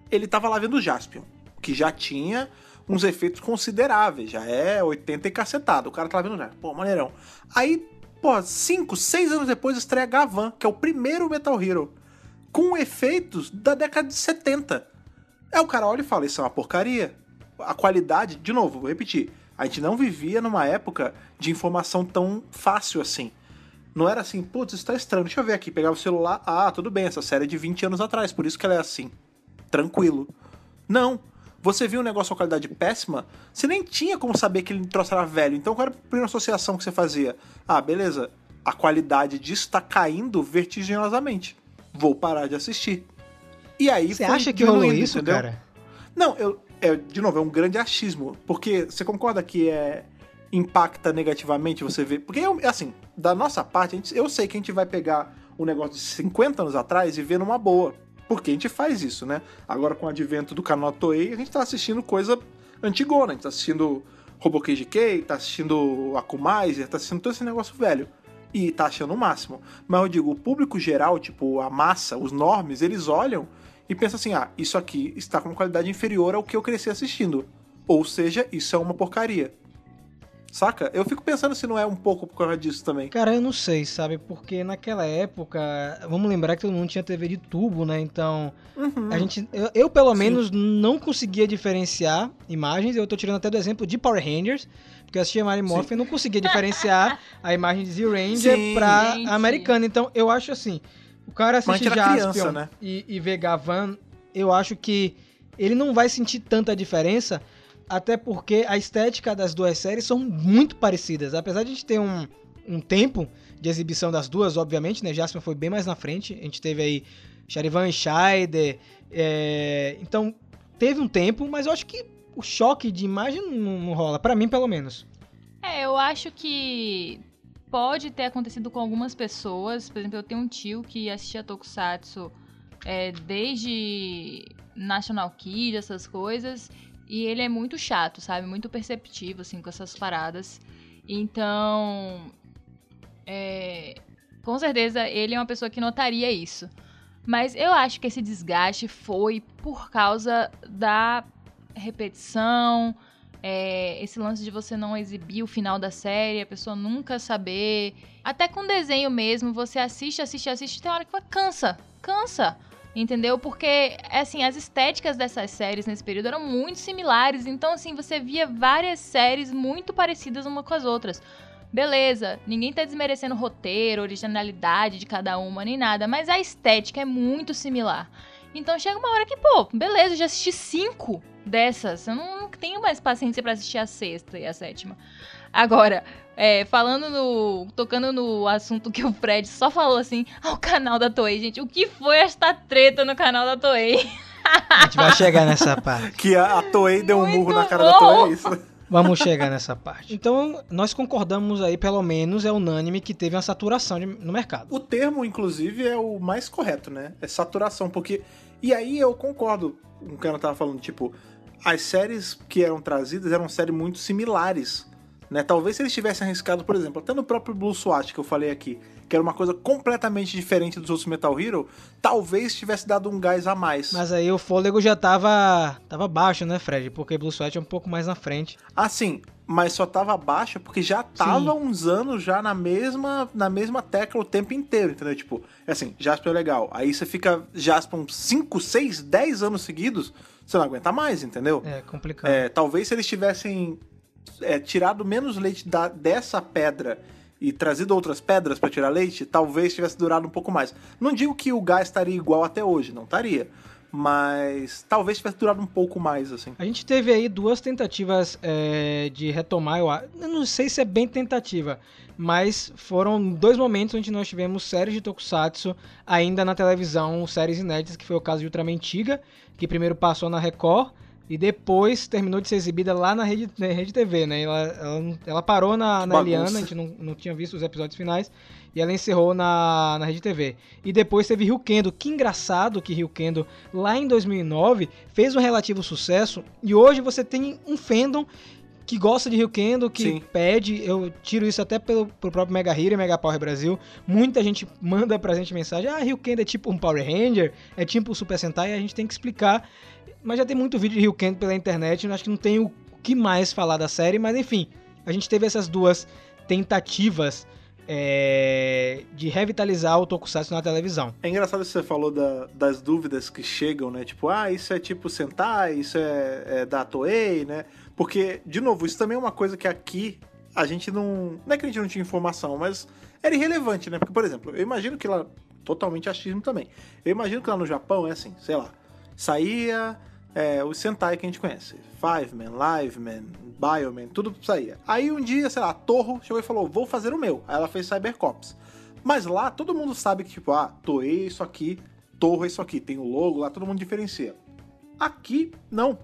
ele tava lá vendo o Jaspion, que já tinha uns efeitos consideráveis, já é 80 e cacetado. O cara lá vendo já, pô, maneirão. Aí, pô, 5, 6 anos depois estreia Gavan, que é o primeiro Metal Hero, com efeitos da década de 70. Aí o cara olha e fala, isso é uma porcaria. A qualidade, de novo, vou repetir, a gente não vivia numa época de informação tão fácil assim. Não era assim, putz, isso tá estranho, deixa eu ver aqui. Pegava o celular, ah, tudo bem, essa série é de 20 anos atrás, por isso que ela é assim. Tranquilo. Não. Você viu um negócio com qualidade péssima, você nem tinha como saber que ele troço era velho. Então qual era a primeira associação que você fazia? Ah, beleza, a qualidade disso tá caindo vertiginosamente. Vou parar de assistir. E aí Você acha que rolou isso, entendeu? cara? Não, eu, é, de novo, é um grande achismo. Porque você concorda que é impacta negativamente você ver. Porque, eu, assim, da nossa parte, gente- eu sei que a gente vai pegar um negócio de 50 anos atrás e ver numa boa. Porque a gente faz isso, né? Agora, com o advento do canal Toei, a gente tá assistindo coisa antigona. A gente tá assistindo Robocage K, tá assistindo Akumaiser, tá assistindo todo esse negócio velho. E tá achando o máximo. Mas eu digo, o público geral, tipo, a massa, os normes, eles olham e pensam assim: ah, isso aqui está com uma qualidade inferior ao que eu cresci assistindo. Ou seja, isso é uma porcaria. Saca? Eu fico pensando se não é um pouco por causa disso também. Cara, eu não sei, sabe? Porque naquela época, vamos lembrar que todo mundo tinha TV de tubo, né? Então, Uhum. a gente, eu, eu, pelo Sim. menos não conseguia diferenciar imagens. Eu tô tirando até do exemplo de Power Rangers, porque eu assistia Mary Morphin e não conseguia diferenciar a imagem de Zero Ranger Sim. pra Gente. americana. Então, eu acho assim, o cara assiste Jaspion criança, né? e, e vê Gavan, eu acho que ele não vai sentir tanta diferença, até porque a estética das duas séries são muito parecidas. Apesar de a gente ter um, um tempo de exibição das duas, obviamente, né? Jasper foi bem mais na frente. A gente teve aí Charivan Scheider. é, Então, teve um tempo, mas eu acho que o choque de imagem não, não rola. Pra mim, pelo menos. É, eu acho que pode ter acontecido com algumas pessoas. Por exemplo, eu tenho um tio que assistia Tokusatsu é, desde National Kid, essas coisas. E ele é muito chato, sabe? Muito perceptivo, assim, com essas paradas. Então. é, com certeza ele é uma pessoa que notaria isso. Mas eu acho que esse desgaste foi por causa da repetição, é, esse lance de você não exibir o final da série, a pessoa nunca saber. Até com desenho mesmo, você assiste, assiste, assiste, tem hora que fala, cansa, cansa. Entendeu? Porque, assim, as estéticas dessas séries nesse período eram muito similares. Então, assim, você via várias séries muito parecidas uma com as outras. Beleza, ninguém tá desmerecendo roteiro, originalidade de cada uma, nem nada. Mas a estética é muito similar. Então chega uma hora que, pô, beleza, eu já assisti cinco dessas. Eu não, tenho mais paciência pra assistir a sexta e a sétima. Agora, é, falando no. tocando no assunto que o Fred só falou assim, ao canal da Toei, gente. O que foi esta treta no canal da Toei? A gente vai chegar nessa parte. Que a, a Toei deu um murro Muito na cara da bom. Toei, é isso? Vamos chegar nessa parte. Então, nós concordamos aí, pelo menos, é unânime que teve uma saturação de- no mercado. O termo, inclusive, é o mais correto, né? É saturação, porque. E aí eu concordo com o que ela tava falando, tipo, as séries que eram trazidas eram séries muito similares. Né? Talvez se eles tivessem arriscado, por exemplo, até no próprio Blue SWAT que eu falei aqui, que era uma coisa completamente diferente dos outros Metal Hero, talvez tivesse dado um gás a mais. Mas aí o fôlego já tava, tava baixo, né, Fred? Porque Blue Sweat é um pouco mais na frente. Assim, mas só tava baixa porque já tava uns anos já na mesma na mesma tecla o tempo inteiro, entendeu? Tipo, é assim, Jasper é legal. Aí você fica Jasper uns 5, 6, 10 anos seguidos, você não aguenta mais, entendeu? É complicado. É, talvez se eles tivessem é, tirado menos leite da- dessa pedra e trazido outras pedras pra tirar leite, talvez tivesse durado um pouco mais. Não digo que o gás estaria igual até hoje, não estaria. Mas talvez tivesse durado um pouco mais, assim. A gente teve aí duas tentativas é, de retomar, eu, eu não sei se é bem tentativa, mas foram dois momentos onde nós tivemos séries de Tokusatsu ainda na televisão, séries inéditas, que foi o caso de Ultraman Tiga, que primeiro passou na Record e depois terminou de ser exibida lá na Rede, na Rede TV, né? Ela, ela, ela parou na, na. Eliana, a gente não, não tinha visto os episódios finais, e ela encerrou na, na Rede TV. E depois teve Ryukendo, que engraçado que Ryukendo, lá em 2009, fez um relativo sucesso, e hoje você tem um fandom que gosta de Ryukendo, que Sim. pede, eu tiro isso até pelo, pro próprio Mega Hero e Mega Power Brasil, muita gente manda pra gente mensagem, ah, Ryukendo é tipo um Power Ranger, é tipo um Super Sentai, e a gente tem que explicar, mas já tem muito vídeo de Ryukendo pela internet, eu acho que não tem o que mais falar da série, mas enfim, a gente teve essas duas tentativas é, de revitalizar o Tokusatsu na televisão. É engraçado que você falou da- das dúvidas que chegam, né? Tipo, ah, isso é tipo Sentai, isso é, é da Toei, né? Porque, de novo, isso também é uma coisa que aqui a gente não. Não é que a gente não tinha informação, mas era irrelevante, né? Porque, por exemplo, eu imagino que lá. Totalmente achismo também. Eu imagino que lá no Japão é assim, sei lá. Saía é, o Sentai que a gente conhece. Five Man, Live Man, Bioman, tudo saía. Aí um dia, sei lá, a Torro chegou e falou: vou fazer o meu. Aí ela fez Cybercops. Mas lá todo mundo sabe que, tipo, ah, Toei isso aqui, Torro isso aqui. Tem o logo lá, todo mundo diferencia. Aqui, não.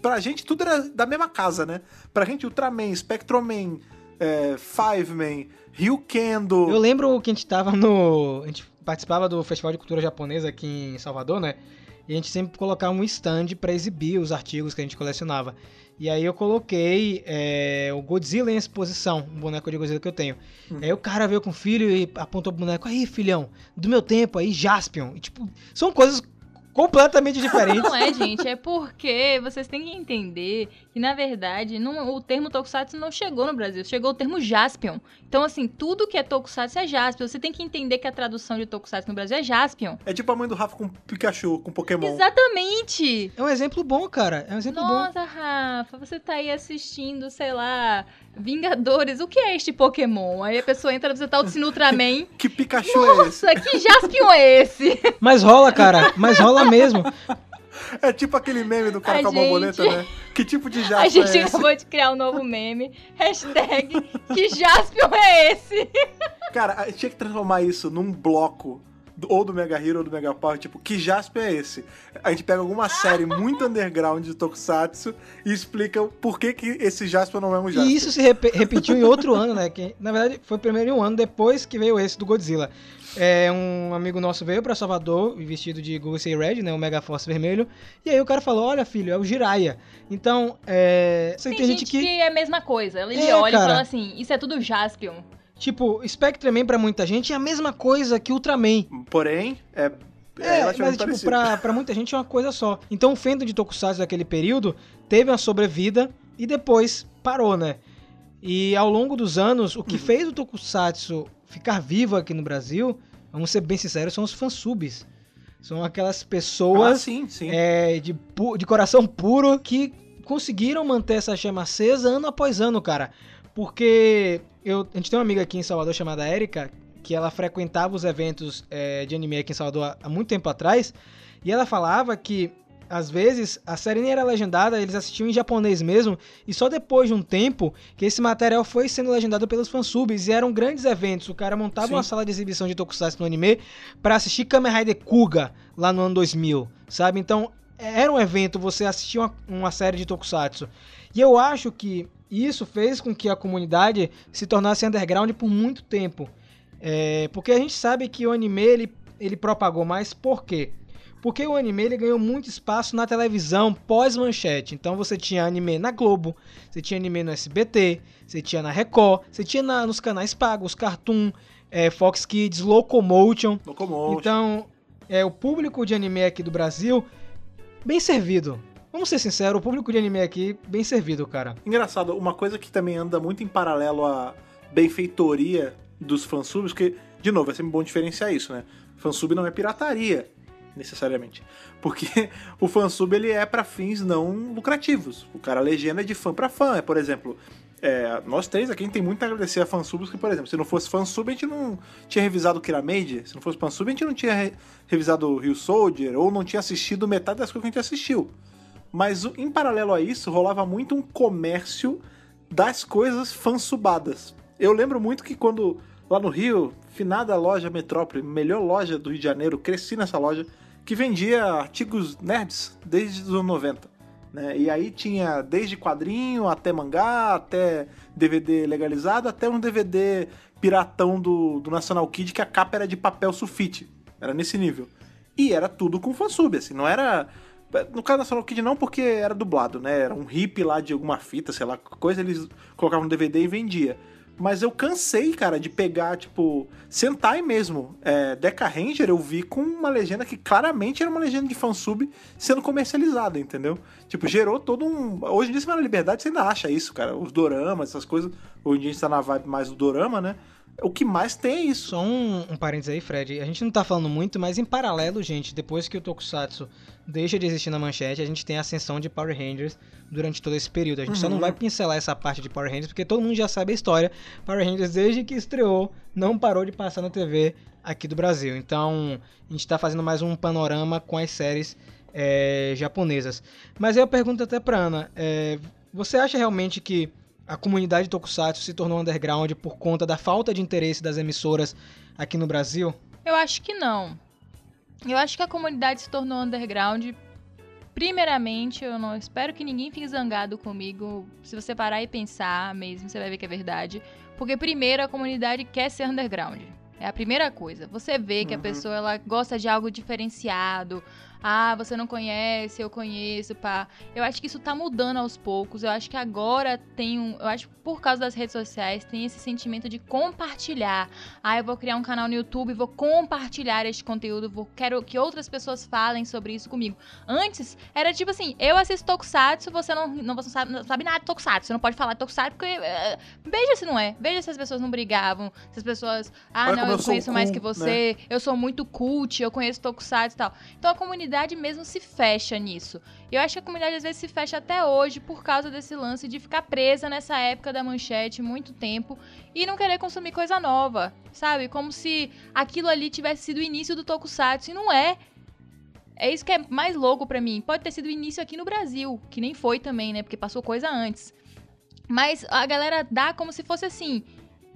Pra gente tudo era da mesma casa, né? Pra gente Ultraman, Spectroman, é, Five Man, Ryukendo. Eu lembro que a gente tava no. A gente participava do Festival de Cultura Japonesa aqui em Salvador, né? E a gente sempre colocava um stand para exibir os artigos que a gente colecionava. E aí eu coloquei é, o Godzilla em exposição, um boneco de Godzilla que eu tenho. Hum. Aí o cara veio com o filho e apontou pro boneco, aí filhão, do meu tempo aí, Jaspion. E, tipo, são coisas completamente diferentes. Não é, gente, é porque vocês têm que entender que, na verdade, não, o termo Tokusatsu não chegou no Brasil, chegou o termo Jaspion. Então, assim, tudo que é Tokusatsu é Jaspion. Você tem que entender que a tradução de Tokusatsu no Brasil é Jaspion. É tipo a mãe do Rafa com Pikachu, com Pokémon. Exatamente! É um exemplo bom, cara. É um exemplo Nossa, bom. Nossa, Rafa, você tá aí assistindo, sei lá, Vingadores, o que é este Pokémon? Aí a pessoa entra, você tá o Ultraman. que Pikachu Nossa, é esse? Nossa, que Jaspion é esse? Mas rola, cara. Mas rola mesmo. É tipo aquele meme do cara a com a gente... borboleta, né? Que tipo de Jaspion A gente é acabou de criar um novo meme. Hashtag que Jaspion é esse? Cara, a gente tinha que transformar isso num bloco ou do Mega Hero ou do Mega Power, tipo, que Jasper é esse? A gente pega alguma série muito underground de Tokusatsu e explica por que, que esse Jasper não é um Jasper. E isso se rep repetiu em outro ano, né? Que na verdade foi primeiro em um ano depois que veio esse do Godzilla. É, um amigo nosso veio para Salvador vestido de Gosei Red, né, o Mega Force vermelho, e aí o cara falou: "Olha, filho, é o Jiraiya". Então, é, tem, tem gente, gente que... que é a mesma coisa. Ele é, olha cara. e fala assim: "Isso é tudo Jaspion". Tipo, Spectreman pra muita gente é a mesma coisa que Ultraman. Porém, é é, é mas tipo, pra, pra, muita gente é uma coisa só. Então o fandom de Tokusatsu daquele período teve uma sobrevida e depois parou, né? E ao longo dos anos, o que uhum. fez o Tokusatsu ficar vivo aqui no Brasil, vamos ser bem sinceros, são os fansubs. São aquelas pessoas ah, sim, sim. É, de, de coração puro que conseguiram manter essa chama acesa ano após ano, cara. Porque eu, a gente tem uma amiga aqui em Salvador chamada Erika, que ela frequentava os eventos é, de anime aqui em Salvador há muito tempo atrás, e ela falava que às vezes a série nem era legendada, eles assistiam em japonês mesmo, e só depois de um tempo que esse material foi sendo legendado pelos fansubs, e eram grandes eventos. O cara montava Sim. uma sala de exibição de Tokusatsu no anime para assistir Kamen Rider Kuga lá no ano 2000, sabe? Então era um evento você assistir uma, uma série de Tokusatsu. E eu acho que isso fez com que a comunidade se tornasse underground por muito tempo. É, porque a gente sabe que o anime ele, ele propagou mais por quê? Porque o anime ele ganhou muito espaço na televisão pós-manchete. Então você tinha anime na Globo, você tinha anime no SBT, você tinha na Record, você tinha na, nos canais pagos, Cartoon, é, Fox Kids, Locomotion. Locomotion. Então, é, o público de anime aqui do Brasil, bem servido. Vamos ser sinceros, o público de anime aqui, bem servido, cara. Engraçado, uma coisa que também anda muito em paralelo à benfeitoria dos fansubs, que, de novo, é sempre bom diferenciar isso, né? Fansub não é pirataria, necessariamente. Porque o fansub ele é para fins não lucrativos. O cara legenda é de fã para fã. É, por exemplo, é, nós três aqui a gente tem muito a agradecer a fansubs, que, por exemplo, se não fosse fansub, a gente não tinha revisado Kiramade, se não fosse fansub, a gente não tinha re revisado Rio Soldier, ou não tinha assistido metade das coisas que a gente assistiu. Mas em paralelo a isso, rolava muito um comércio das coisas fansubadas. Eu lembro muito que quando lá no Rio, finada loja Metrópole, melhor loja do Rio de Janeiro, cresci nessa loja, que vendia artigos nerds desde os anos 90. Né? E aí tinha desde quadrinho até mangá, até DVD legalizado, até um DVD piratão do, do National Kid que a capa era de papel sulfite. Era nesse nível. E era tudo com fansub, assim, não era no caso National Kid não, porque era dublado, né? Era um hip lá de alguma fita, sei lá, coisa, eles colocavam no DVD e vendia. Mas eu cansei, cara, de pegar, tipo, Sentai mesmo. É, Deca Ranger eu vi com uma legenda que claramente era uma legenda de fansub sendo comercializada, entendeu? Tipo, gerou todo um. Hoje em dia, você vai na liberdade, você ainda acha isso, cara. Os doramas, essas coisas. Hoje em dia a gente tá na vibe mais do dorama, né? O que mais tem é isso. Só um, um parênteses aí, Fred. A gente não tá falando muito, mas em paralelo, gente, depois que o Tokusatsu deixa de existir na manchete, a gente tem a ascensão de Power Rangers durante todo esse período. A gente uhum. só não uhum. vai pincelar essa parte de Power Rangers, porque todo mundo já sabe a história. Power Rangers, desde que estreou, não parou de passar na TV aqui do Brasil. Então, a gente tá fazendo mais um panorama com as séries é, japonesas. Mas eu pergunto até pra Ana, é, você acha realmente que a comunidade Tokusatsu se tornou underground por conta da falta de interesse das emissoras aqui no Brasil? Eu acho que não. Eu acho que a comunidade se tornou underground. Primeiramente, eu não espero que ninguém fique zangado comigo. Se você parar e pensar mesmo, você vai ver que é verdade. Porque primeiro a comunidade quer ser underground. É a primeira coisa. Você vê que uhum. a pessoa ela gosta de algo diferenciado, ah, você não conhece, eu conheço, pá. Eu acho que isso tá mudando aos poucos. Eu acho que agora tem um. Eu acho que por causa das redes sociais tem esse sentimento de compartilhar. Ah, eu vou criar um canal no YouTube, vou compartilhar este conteúdo, vou, quero que outras pessoas falem sobre isso comigo. Antes, era tipo assim: eu assisto Tokusatsu, você não, não, você não, sabe, não sabe nada de Tokusatsu, você não pode falar de Tokusatsu, porque. Uh, veja se não é. Veja se as pessoas não brigavam, se as pessoas. Ah, não, eu, eu conheço mais que você, né? eu sou muito cult, eu conheço Tokusatsu e tal. Então a comunidade comunidade mesmo se fecha nisso. Eu acho que a comunidade às vezes se fecha até hoje por causa desse lance de ficar presa nessa época da manchete muito tempo e não querer consumir coisa nova, sabe? Como se aquilo ali tivesse sido o início do Tokusatsu e não é. É isso que é mais louco para mim. Pode ter sido o início aqui no Brasil, que nem foi também, né? Porque passou coisa antes. Mas a galera dá como se fosse assim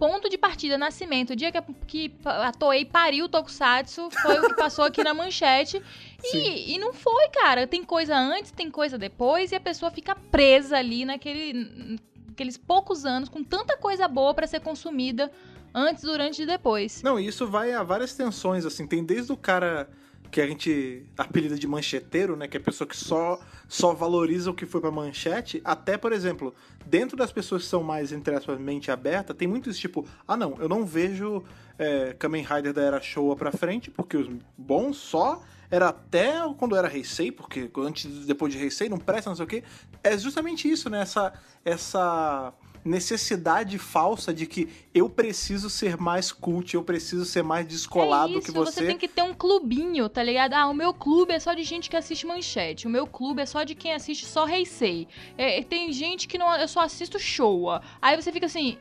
ponto de partida, nascimento, o dia que a, que a Toei pariu o Tokusatsu, foi o que passou aqui na manchete. E, e, não foi, cara. Tem coisa antes, tem coisa depois, e a pessoa fica presa ali naquele, naqueles poucos anos, com tanta coisa boa para ser consumida antes, durante e depois. Não, isso vai a várias tensões, assim. Tem desde o cara que a gente apelida de mancheteiro, né? Que é a pessoa que só, só valoriza o que foi pra manchete. Até, por exemplo, dentro das pessoas que são mais, entre aspas, mente aberta, tem muitos tipo, ah não, eu não vejo é, Kamen Rider da Era Showa pra frente, porque os bons só era até quando era Heisei, porque antes depois de Heisei não presta, não sei o quê. É justamente isso, né? Essa, essa necessidade falsa de que eu preciso ser mais cult, eu preciso ser mais descolado é isso, que você. Você tem que ter um clubinho, tá ligado? Ah, o meu clube é só de gente que assiste manchete. O meu clube é só de quem assiste só Heisei. É, tem gente que não. Eu só assisto Showa. Aí você fica assim.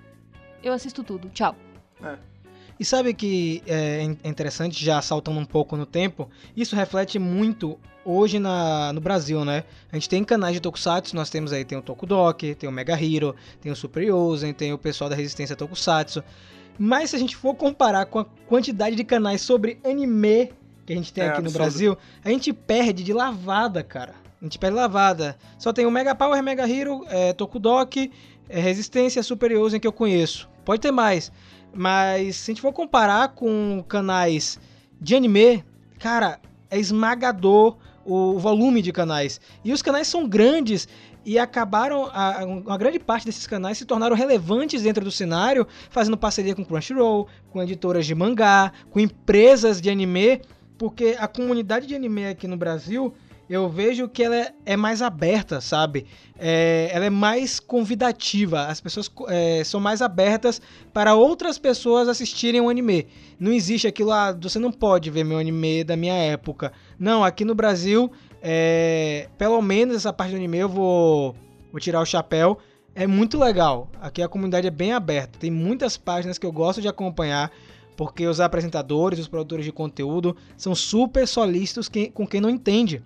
Eu assisto tudo. Tchau. É. E sabe que é interessante, já saltando um pouco no tempo, isso reflete muito hoje na, no Brasil, né? A gente tem canais de Tokusatsu, nós temos aí, tem o Tokudok, tem o Mega Hero, tem o Super Yosen, tem o pessoal da Resistência Tokusatsu. Mas se a gente for comparar com a quantidade de canais sobre anime que a gente tem é aqui absurdo. no Brasil, a gente perde de lavada, cara. A gente perde lavada. Só tem o Mega Power, Mega Hero, é, Tokudok, é, Resistência, Super Yosen que eu conheço. Pode ter mais. Mas se a gente for comparar com canais de anime, cara, é esmagador o volume de canais. E os canais são grandes e acabaram a, uma grande parte desses canais se tornaram relevantes dentro do cenário, fazendo parceria com Crunchyroll, com editoras de mangá, com empresas de anime, porque a comunidade de anime aqui no Brasil eu vejo que ela é, é mais aberta, sabe? É, ela é mais convidativa. As pessoas é, são mais abertas para outras pessoas assistirem o um anime. Não existe aquilo lá, ah, você não pode ver meu anime da minha época. Não, aqui no Brasil, é, pelo menos essa parte do anime eu vou, vou tirar o chapéu. É muito legal. Aqui a comunidade é bem aberta. Tem muitas páginas que eu gosto de acompanhar porque os apresentadores, os produtores de conteúdo são super solícitos com quem não entende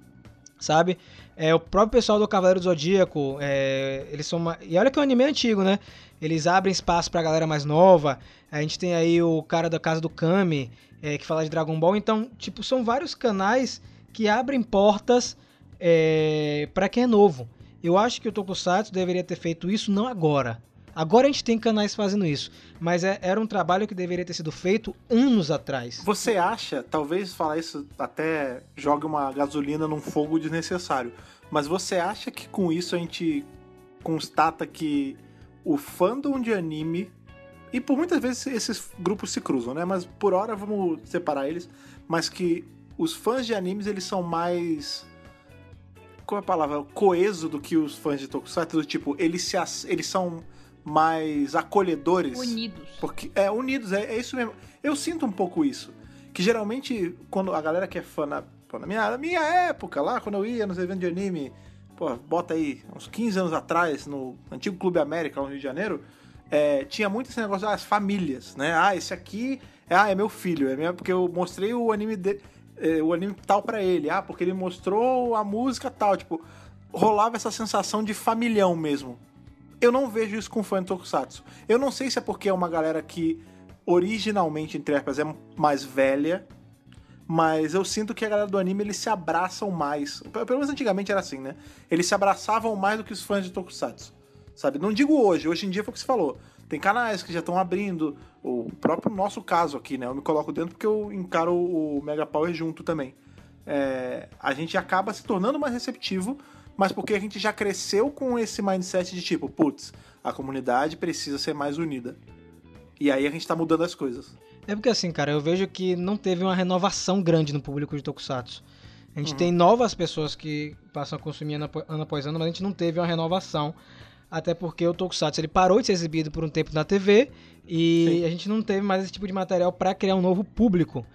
sabe? É, o próprio pessoal do Cavaleiro do Zodíaco, é, eles são uma... E olha que é um anime antigo, né? Eles abrem espaço pra galera mais nova. A gente tem aí o cara da Casa do Kami, é, que fala de Dragon Ball. Então, tipo, são vários canais que abrem portas é, para quem é novo. Eu acho que o Tokusatsu deveria ter feito isso não agora, Agora a gente tem canais fazendo isso, mas é, era um trabalho que deveria ter sido feito anos atrás. Você acha, talvez falar isso até joga uma gasolina num fogo desnecessário, mas você acha que com isso a gente constata que o fandom de anime e por muitas vezes esses grupos se cruzam, né? Mas por hora vamos separar eles, mas que os fãs de animes eles são mais qual é a palavra? coeso do que os fãs de Tokusatsu, do tipo, eles se eles são mais acolhedores. Unidos. Porque, é, unidos, é, é isso mesmo. Eu sinto um pouco isso. Que geralmente, quando a galera que é fã na, pô, na, minha, na minha época, lá, quando eu ia nos eventos de anime, pô, bota aí, uns 15 anos atrás, no antigo Clube América, lá no Rio de Janeiro, é, tinha muito esse negócio das famílias, né? Ah, esse aqui ah, é meu filho, é meu, porque eu mostrei o anime de, é, o anime tal para ele. Ah, porque ele mostrou a música tal, tipo, rolava essa sensação de familhão mesmo. Eu não vejo isso com fã de Tokusatsu. Eu não sei se é porque é uma galera que originalmente, entre aspas, é mais velha, mas eu sinto que a galera do anime eles se abraçam mais. Pelo menos antigamente era assim, né? Eles se abraçavam mais do que os fãs de Tokusatsu. Sabe? Não digo hoje, hoje em dia foi o que você falou. Tem canais que já estão abrindo, o próprio nosso caso aqui, né? Eu me coloco dentro porque eu encaro o Mega Power junto também. É, a gente acaba se tornando mais receptivo, mas porque a gente já cresceu com esse mindset de tipo, putz, a comunidade precisa ser mais unida. E aí a gente tá mudando as coisas. É porque assim, cara, eu vejo que não teve uma renovação grande no público de Tokusatsu. A gente uhum. tem novas pessoas que passam a consumir ano após ano, mas a gente não teve uma renovação até porque o Tokusatsu ele parou de ser exibido por um tempo na TV e Sim. a gente não teve mais esse tipo de material para criar um novo público.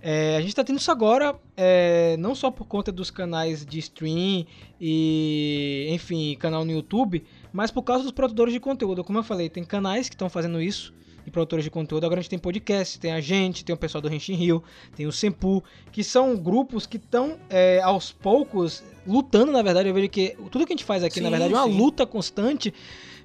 É, a gente está tendo isso agora, é, não só por conta dos canais de stream e, enfim, canal no YouTube, mas por causa dos produtores de conteúdo. Como eu falei, tem canais que estão fazendo isso e produtores de conteúdo. Agora a gente tem podcast, tem a gente, tem o pessoal do Henshin Rio, tem o Sempu, que são grupos que estão é, aos poucos lutando, na verdade. Eu vejo que tudo que a gente faz aqui, sim, na verdade, é uma sim. luta constante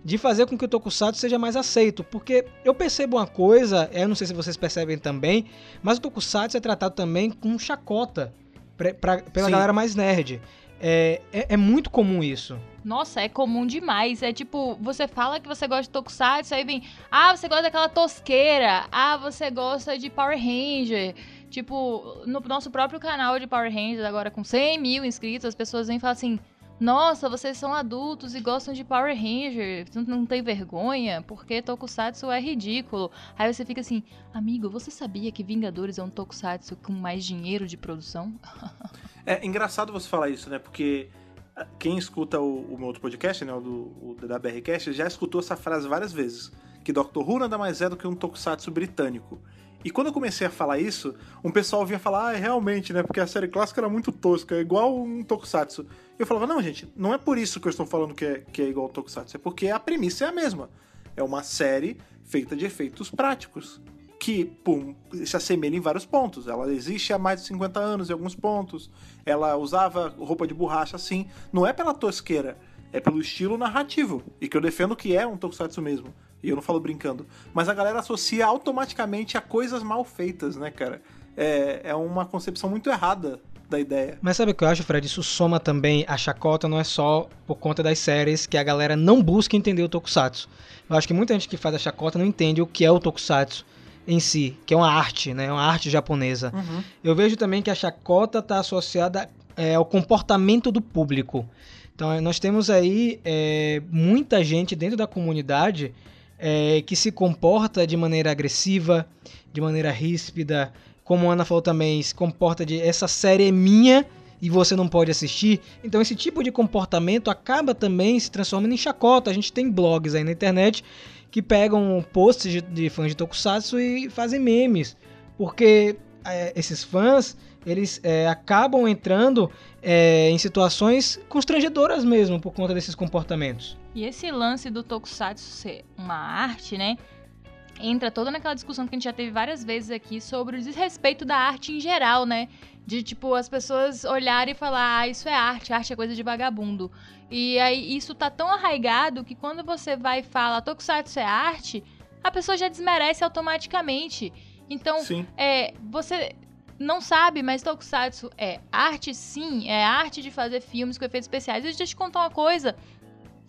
de fazer com que o Tokusatsu seja mais aceito. Porque eu percebo uma coisa, eu não sei se vocês percebem também, mas o Tokusatsu é tratado também com chacota pra, pra, pela Sim. galera mais nerd. É, é, é, muito comum isso. Nossa, é comum demais. É tipo, você fala que você gosta de Tokusatsu, aí vem, ah, você gosta daquela tosqueira, ah, você gosta de Power Ranger. Tipo, no nosso próprio canal de Power Rangers, agora com 100 mil inscritos, as pessoas vêm e falam assim: Nossa, vocês são adultos e gostam de Power Ranger, não, tem vergonha, porque Tokusatsu é ridículo. Aí você fica assim: Amigo, você sabia que Vingadores é um Tokusatsu com mais dinheiro de produção? é engraçado você falar isso, né? Porque ah, quem escuta o, o meu outro podcast, né, o, do, o da BRCast, já escutou essa frase várias vezes. Que Doctor Who nada mais é do que um tokusatsu britânico. E quando eu comecei a falar isso, um pessoal vinha falar, ah, realmente, né? Porque a série clássica era muito tosca, é igual um tokusatsu. E eu falava, não, gente, não é por isso que eu estou falando que é, que é igual um tokusatsu, é porque a premissa é a mesma. É uma série feita de efeitos práticos, que pum, se assemelha em vários pontos. Ela existe há mais de 50 anos em alguns pontos. Ela usava roupa de borracha assim. Não é pela tosqueira, é pelo estilo narrativo. E que eu defendo que é um tokusatsu mesmo. E eu não falo brincando. Mas a galera associa automaticamente a coisas mal feitas, né, cara? É, é uma concepção muito errada da ideia. Mas sabe o que eu acho, Fred? Isso soma também a chacota, não é só por conta das séries que a galera não busca entender o tokusatsu. Eu acho que muita gente que faz a chacota não entende o que é o tokusatsu em si, que é uma arte, né? Uma arte japonesa. Uhum. Eu vejo também que a chacota está associada é, ao comportamento do público. Então nós temos aí é, muita gente dentro da comunidade é, que se comporta de maneira agressiva, de maneira ríspida, como a Ana falou também, se comporta de essa série é minha e você não pode assistir. Então esse tipo de comportamento acaba também se transformando em chacota. A gente tem blogs aí na internet que pegam posts de, de fãs de Tokusatsu e fazem memes, porque esses fãs eles é, acabam entrando é, em situações constrangedoras mesmo por conta desses comportamentos. E esse lance do Tokusatsu ser uma arte, né? Entra toda naquela discussão que a gente já teve várias vezes aqui sobre o desrespeito da arte em geral, né? De, tipo, as pessoas olharem e falar, ah, isso é arte, arte é coisa de vagabundo. E aí isso tá tão arraigado que quando você vai e fala, Tokusatsu é arte, a pessoa já desmerece automaticamente. Então, é, você não sabe, mas Tokusatsu é arte sim, é arte de fazer filmes com efeitos especiais. E deixa eu te contar uma coisa.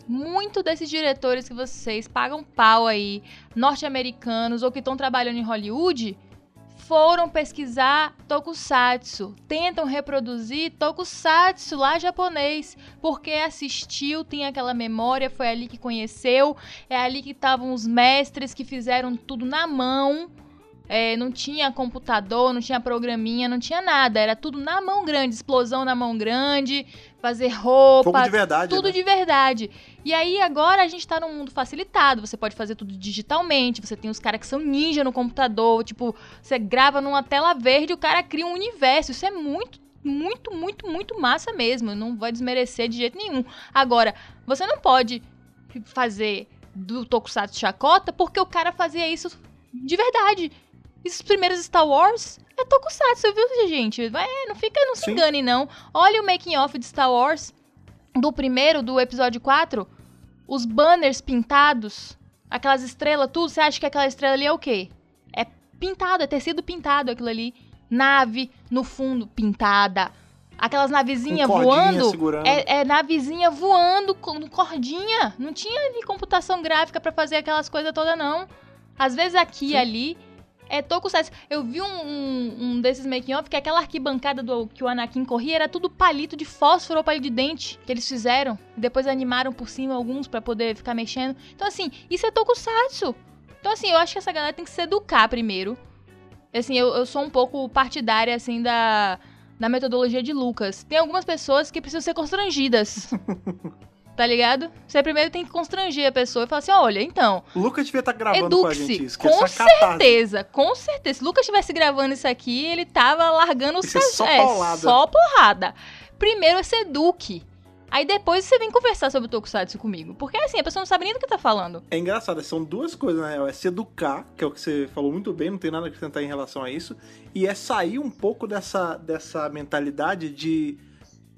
Muito desses diretores que vocês pagam pau aí, norte-americanos ou que estão trabalhando em Hollywood, foram pesquisar tokusatsu, tentam reproduzir tokusatsu lá japonês, porque assistiu, tem aquela memória, foi ali que conheceu, é ali que estavam os mestres que fizeram tudo na mão é, não tinha computador, não tinha programinha, não tinha nada. Era tudo na mão grande, explosão na mão grande, fazer roupa, Fogo de verdade, tudo né? de verdade. E aí agora a gente tá num mundo facilitado, você pode fazer tudo digitalmente, você tem os caras que são ninja no computador, tipo, você grava numa tela verde, o cara cria um universo. Isso é muito muito, muito, muito massa mesmo. Não vai desmerecer de jeito nenhum. Agora, você não pode fazer do Tokusatsu chacota porque o cara fazia isso de verdade. Esses primeiros Star Wars é Tokusatsu, viu, gente? Vai, não fica, não se Sim. engane, não. Olha o making off de Star Wars do primeiro, do episódio 4. Os banners pintados, aquelas estrelas, tudo. Você acha que aquela estrela ali é o quê? É pintado, é tecido pintado aquilo ali. Nave no fundo pintada. Aquelas navezinhas voando. segurando. É, é navezinha voando com cordinha. Não tinha ali computação gráfica pra fazer aquelas coisas todas, não. Às vezes aqui e ali é tokusatsu. Eu vi um, um, um desses making-off que aquela arquibancada do que o Anakin corria era tudo palito de fósforo ou palito de dente que eles fizeram. Depois animaram por cima alguns pra poder ficar mexendo. Então, assim, isso é tokusatsu. Então, assim, eu acho que essa galera tem que se educar primeiro. Assim, eu, eu sou um pouco partidária, assim, da, da metodologia de Lucas. Tem algumas pessoas que precisam ser constrangidas. tá ligado? Você primeiro tem que constranger a pessoa e falar assim: olha, então, O Lucas devia estar gravando com a gente isso. Com catarse. certeza, com certeza. Se o Lucas estivesse gravando isso aqui, ele tava largando os Isso é só paulada. só porrada. Primeiro você eduque. Aí depois você vem conversar sobre o Tokusatsu comigo. Porque assim, a pessoa não sabe nem do que tá falando. É engraçado, são duas coisas, na real. É se educar, que é o que você falou muito bem, não tem nada a acrescentar em relação a isso. E é sair um pouco dessa, dessa mentalidade de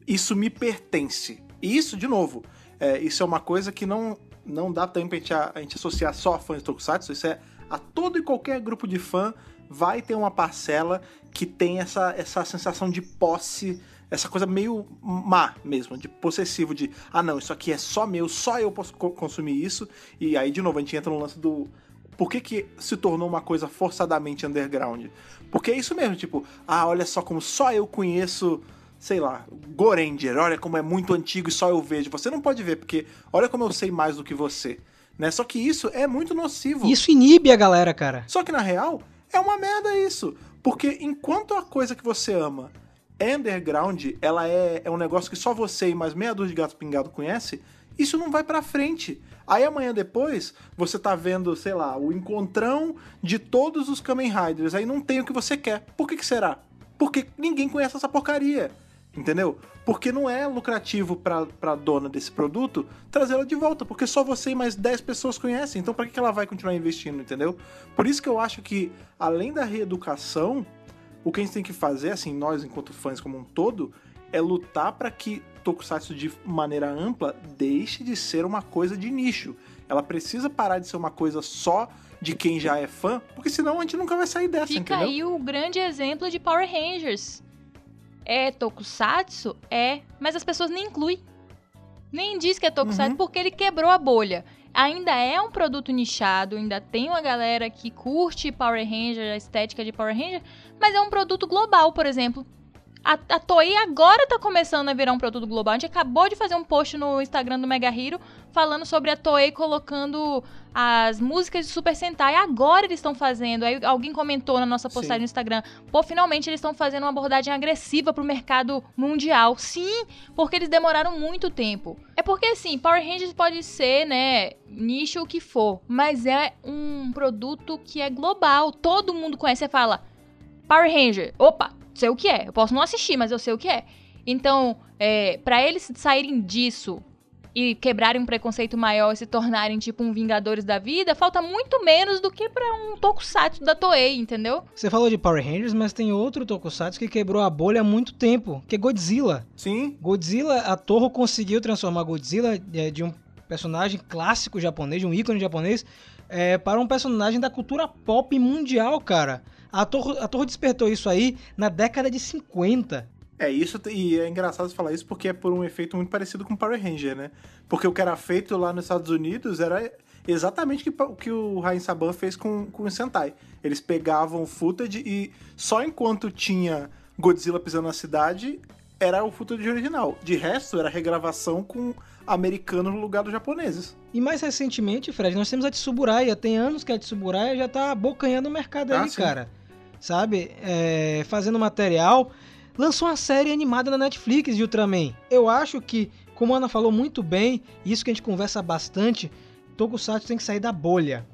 isso me pertence. E isso, de novo, é, isso é uma coisa que não, não dá também pra gente, a, a gente associar só a fãs de Tokusatsu. Isso é a todo e qualquer grupo de fã vai ter uma parcela que tem essa, essa sensação de posse, essa coisa meio má mesmo, de possessivo, de ah não, isso aqui é só meu, só eu posso co- consumir isso. E aí, de novo, a gente entra no lance do. Por que, que se tornou uma coisa forçadamente underground? Porque é isso mesmo, tipo, ah, olha só como só eu conheço, sei lá, Goranger, olha como é muito antigo e só eu vejo. Você não pode ver, porque olha como eu sei mais do que você. Né? Só que isso é muito nocivo. Isso inibe a galera, cara. Só que na real, é uma merda isso. Porque enquanto a coisa que você ama é underground, ela é, é um negócio que só você e mais meia dúzia de gato pingado conhece, isso não vai pra frente. Aí amanhã depois, você tá vendo, sei lá, o encontrão de todos os Kamen Riders, aí não tem o que você quer. Por que, que será? Porque ninguém conhece essa porcaria. Entendeu? Porque não é lucrativo pra, pra dona desse produto trazê-la de volta, porque só você e mais 10 pessoas conhecem. Então, que que ela vai continuar investindo, entendeu? Por isso que eu acho que, além da reeducação, o que a gente tem que fazer, assim, nós enquanto fãs como um todo, é lutar para que Tokusatsu de maneira ampla deixe de ser uma coisa de nicho. Ela precisa parar de ser uma coisa só de quem já é fã, porque senão a gente nunca vai sair dessa, Fica entendeu? aí o grande exemplo de Power Rangers. É Tokusatsu? É, mas as pessoas nem incluem. Nem diz que é Tokusatsu Uhum. porque ele quebrou a bolha. Ainda é um produto nichado, ainda tem uma galera que curte Power Ranger, a estética de Power Ranger, mas é um produto global, por exemplo. A, a Toei agora tá começando a virar um produto global. A gente acabou de fazer um post no Instagram do Mega Hero falando sobre a Toei colocando as músicas de Super Sentai. Agora eles estão fazendo. Aí alguém comentou na nossa postagem Sim. no Instagram. Pô, finalmente eles estão fazendo uma abordagem agressiva pro mercado mundial. Sim, porque eles demoraram muito tempo. É porque assim, Power Rangers pode ser, né, nicho o que for, mas é um produto que é global. Todo mundo conhece. Você fala Power Ranger. Opa, sei o que é. Eu posso não assistir, mas eu sei o que é. Então, é, para eles saírem disso e quebrarem um preconceito maior e se tornarem tipo um Vingadores da vida, falta muito menos do que pra um Tokusatsu da Toei, entendeu? Você falou de Power Rangers, mas tem outro Tokusatsu que quebrou a bolha há muito tempo, que é Godzilla. Sim, Godzilla, a Toho conseguiu transformar Godzilla é, de um personagem clássico japonês, de um ícone japonês, é, para um personagem da cultura pop mundial, cara. A Toho, a Toho despertou isso aí na década de 50. É isso, e é engraçado falar isso porque é por um efeito muito parecido com Power Ranger, né? Porque o que era feito lá nos Estados Unidos era exatamente o que, o Rain Saban fez com, com o Sentai. Eles pegavam o footage e só enquanto tinha Godzilla pisando na cidade, era o footage original. De resto, era regravação com americano no lugar dos japoneses. E mais recentemente, Fred, nós temos a Tsuburaya. Tem anos que a Tsuburaya já tá abocanhando o mercado Ah, aí, sim. cara. Sabe? É, fazendo material lançou uma série animada na Netflix de Ultraman. Eu acho que, como a Ana falou muito bem, isso que a gente conversa bastante, Tokusatsu tem que sair da bolha.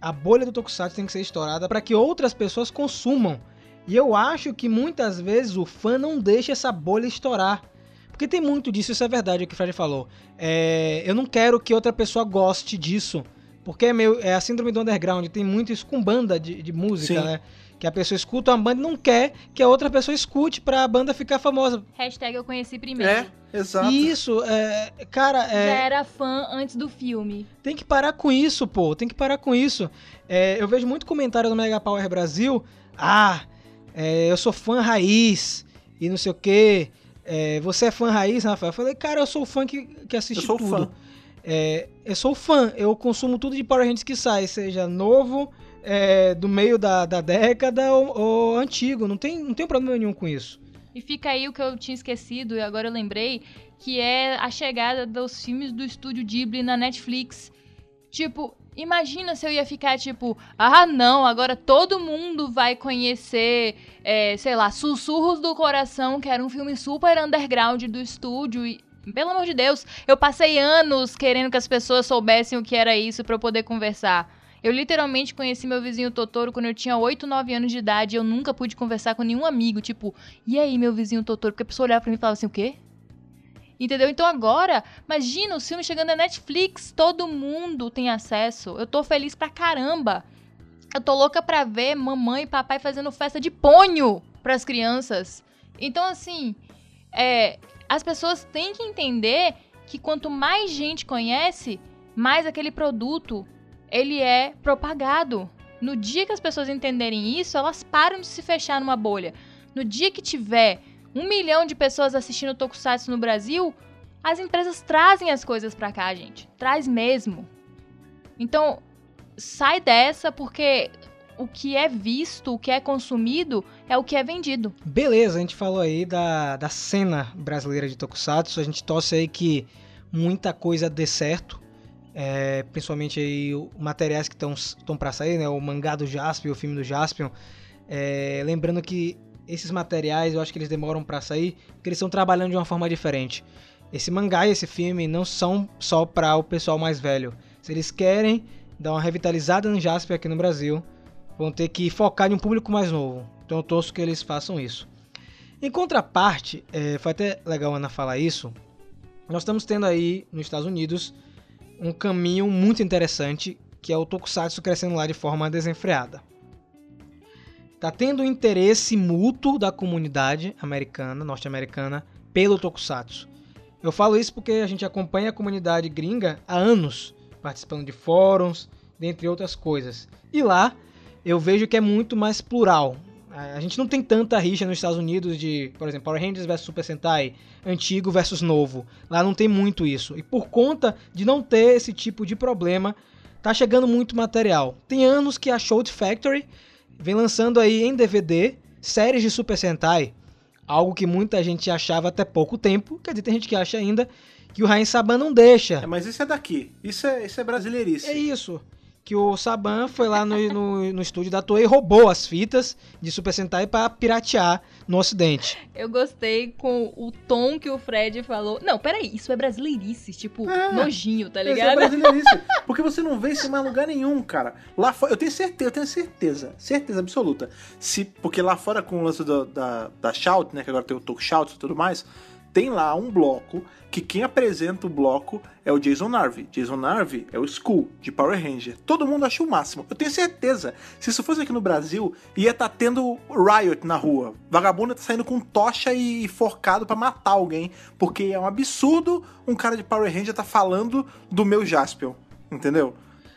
A bolha do Tokusatsu tem que ser estourada para que outras pessoas consumam. E eu acho que muitas vezes o fã não deixa essa bolha estourar. Porque tem muito disso, isso é verdade o que o Fred falou. É, eu não quero que outra pessoa goste disso. Porque é, meio, é a síndrome do underground, tem muito isso com banda de, de música, Sim. né? Que a pessoa escuta uma banda e não quer que a outra pessoa escute pra banda ficar famosa. Hashtag eu conheci primeiro. É, exato. E isso, é, cara, Já é, era fã antes do filme. tem que parar com isso, pô. Tem que parar com isso. É, eu vejo muito comentário no Mega Power Brasil. Ah, é, eu sou fã raiz e não sei o quê. É, você é fã raiz, Rafael? Eu falei, cara, eu sou fã que, que assiste Eu sou tudo. fã. É, eu sou fã, eu consumo tudo de Power Rangers que sai, seja novo, é, do meio da, da década ou, ou antigo. Não tem, não tem problema nenhum com isso. E fica aí o que eu tinha esquecido e agora eu lembrei, que é a chegada dos filmes do estúdio Ghibli na Netflix. Tipo, imagina se eu ia ficar tipo, ah não, agora todo mundo vai conhecer, é, sei lá, Sussurros do Coração, que era um filme super underground do estúdio e pelo amor de Deus, eu passei anos querendo que as pessoas soubessem o que era isso pra eu poder conversar. Eu literalmente conheci meu vizinho Totoro quando eu tinha 8, 9 anos de idade e eu nunca pude conversar com nenhum amigo, tipo, e aí, meu vizinho Totoro? Porque a pessoa olhava pra mim e falava assim, o quê? Entendeu? Então agora, imagina os filmes chegando na Netflix, todo mundo tem acesso. Eu tô feliz pra caramba. Eu tô louca pra ver mamãe e papai fazendo festa de ponho pras crianças. Então, assim, é, as pessoas têm que entender que quanto mais gente conhece, mais aquele produto ele é propagado. No dia que as pessoas entenderem isso, elas param de se fechar numa bolha. No dia que tiver um milhão de pessoas assistindo Tokusatsu no Brasil, as empresas trazem as coisas pra cá, gente. Traz mesmo. Então, sai dessa porque o que é visto, o que é consumido, é o que é vendido. Beleza, a gente falou aí da, da cena brasileira de Tokusatsu. A gente torce aí que muita coisa dê certo. É, principalmente aí materiais que estão para sair, né? O mangá do Jaspion, o filme do Jaspion. É, lembrando que esses materiais, eu acho que eles demoram para sair, porque eles estão trabalhando de uma forma diferente. Esse mangá e esse filme não são só para o pessoal mais velho. Se eles querem dar uma revitalizada no Jaspion aqui no Brasil, vão ter que focar em um público mais novo. Então eu torço que eles façam isso. Em contraparte, é, foi até legal a Ana falar isso. Nós estamos tendo aí nos Estados Unidos um caminho muito interessante que é o Tokusatsu crescendo lá de forma desenfreada. Tá tendo interesse mútuo da comunidade americana, norte-americana, pelo Tokusatsu. Eu falo isso porque a gente acompanha a comunidade gringa há anos, participando de fóruns, dentre outras coisas. E lá eu vejo que é muito mais plural. A gente não tem tanta rixa nos Estados Unidos de, por exemplo, Power Rangers vs Super Sentai, antigo versus novo. Lá não tem muito isso. E por conta de não ter esse tipo de problema, tá chegando muito material. Tem anos que a Shout Factory vem lançando aí em DVD séries de Super Sentai, algo que muita gente achava até pouco tempo, quer dizer, tem gente que acha ainda que o Rain Saban não deixa. É, mas isso é daqui. Isso é, isso é brasileirice. É isso. Que o Saban foi lá no, no, no estúdio da Toei e roubou as fitas de Super Sentai pra piratear no ocidente. Eu gostei com o tom que o Fred falou. Não, peraí, isso é brasileirice, tipo, É. nojinho, tá Isso é ligado? brasileirice. Porque você não vê isso em mais lugar nenhum, cara. Lá fora, eu tenho certeza, eu tenho certeza, certeza absoluta. Se, porque lá fora, com o lance do- da, da Shout, né, que agora tem o Talk Shout e tudo mais, tem lá um bloco que quem apresenta o bloco é o Jason Narvi. Jason Narvi é o Skull, de Power Ranger. Todo mundo acha o máximo. Eu tenho certeza. Se isso fosse aqui no Brasil, ia estar tendo riot na rua. Vagabundo tá saindo com tocha e forcado pra matar alguém. Porque é um absurdo um cara de Power Ranger tá falando do meu Jaspion. Entendeu?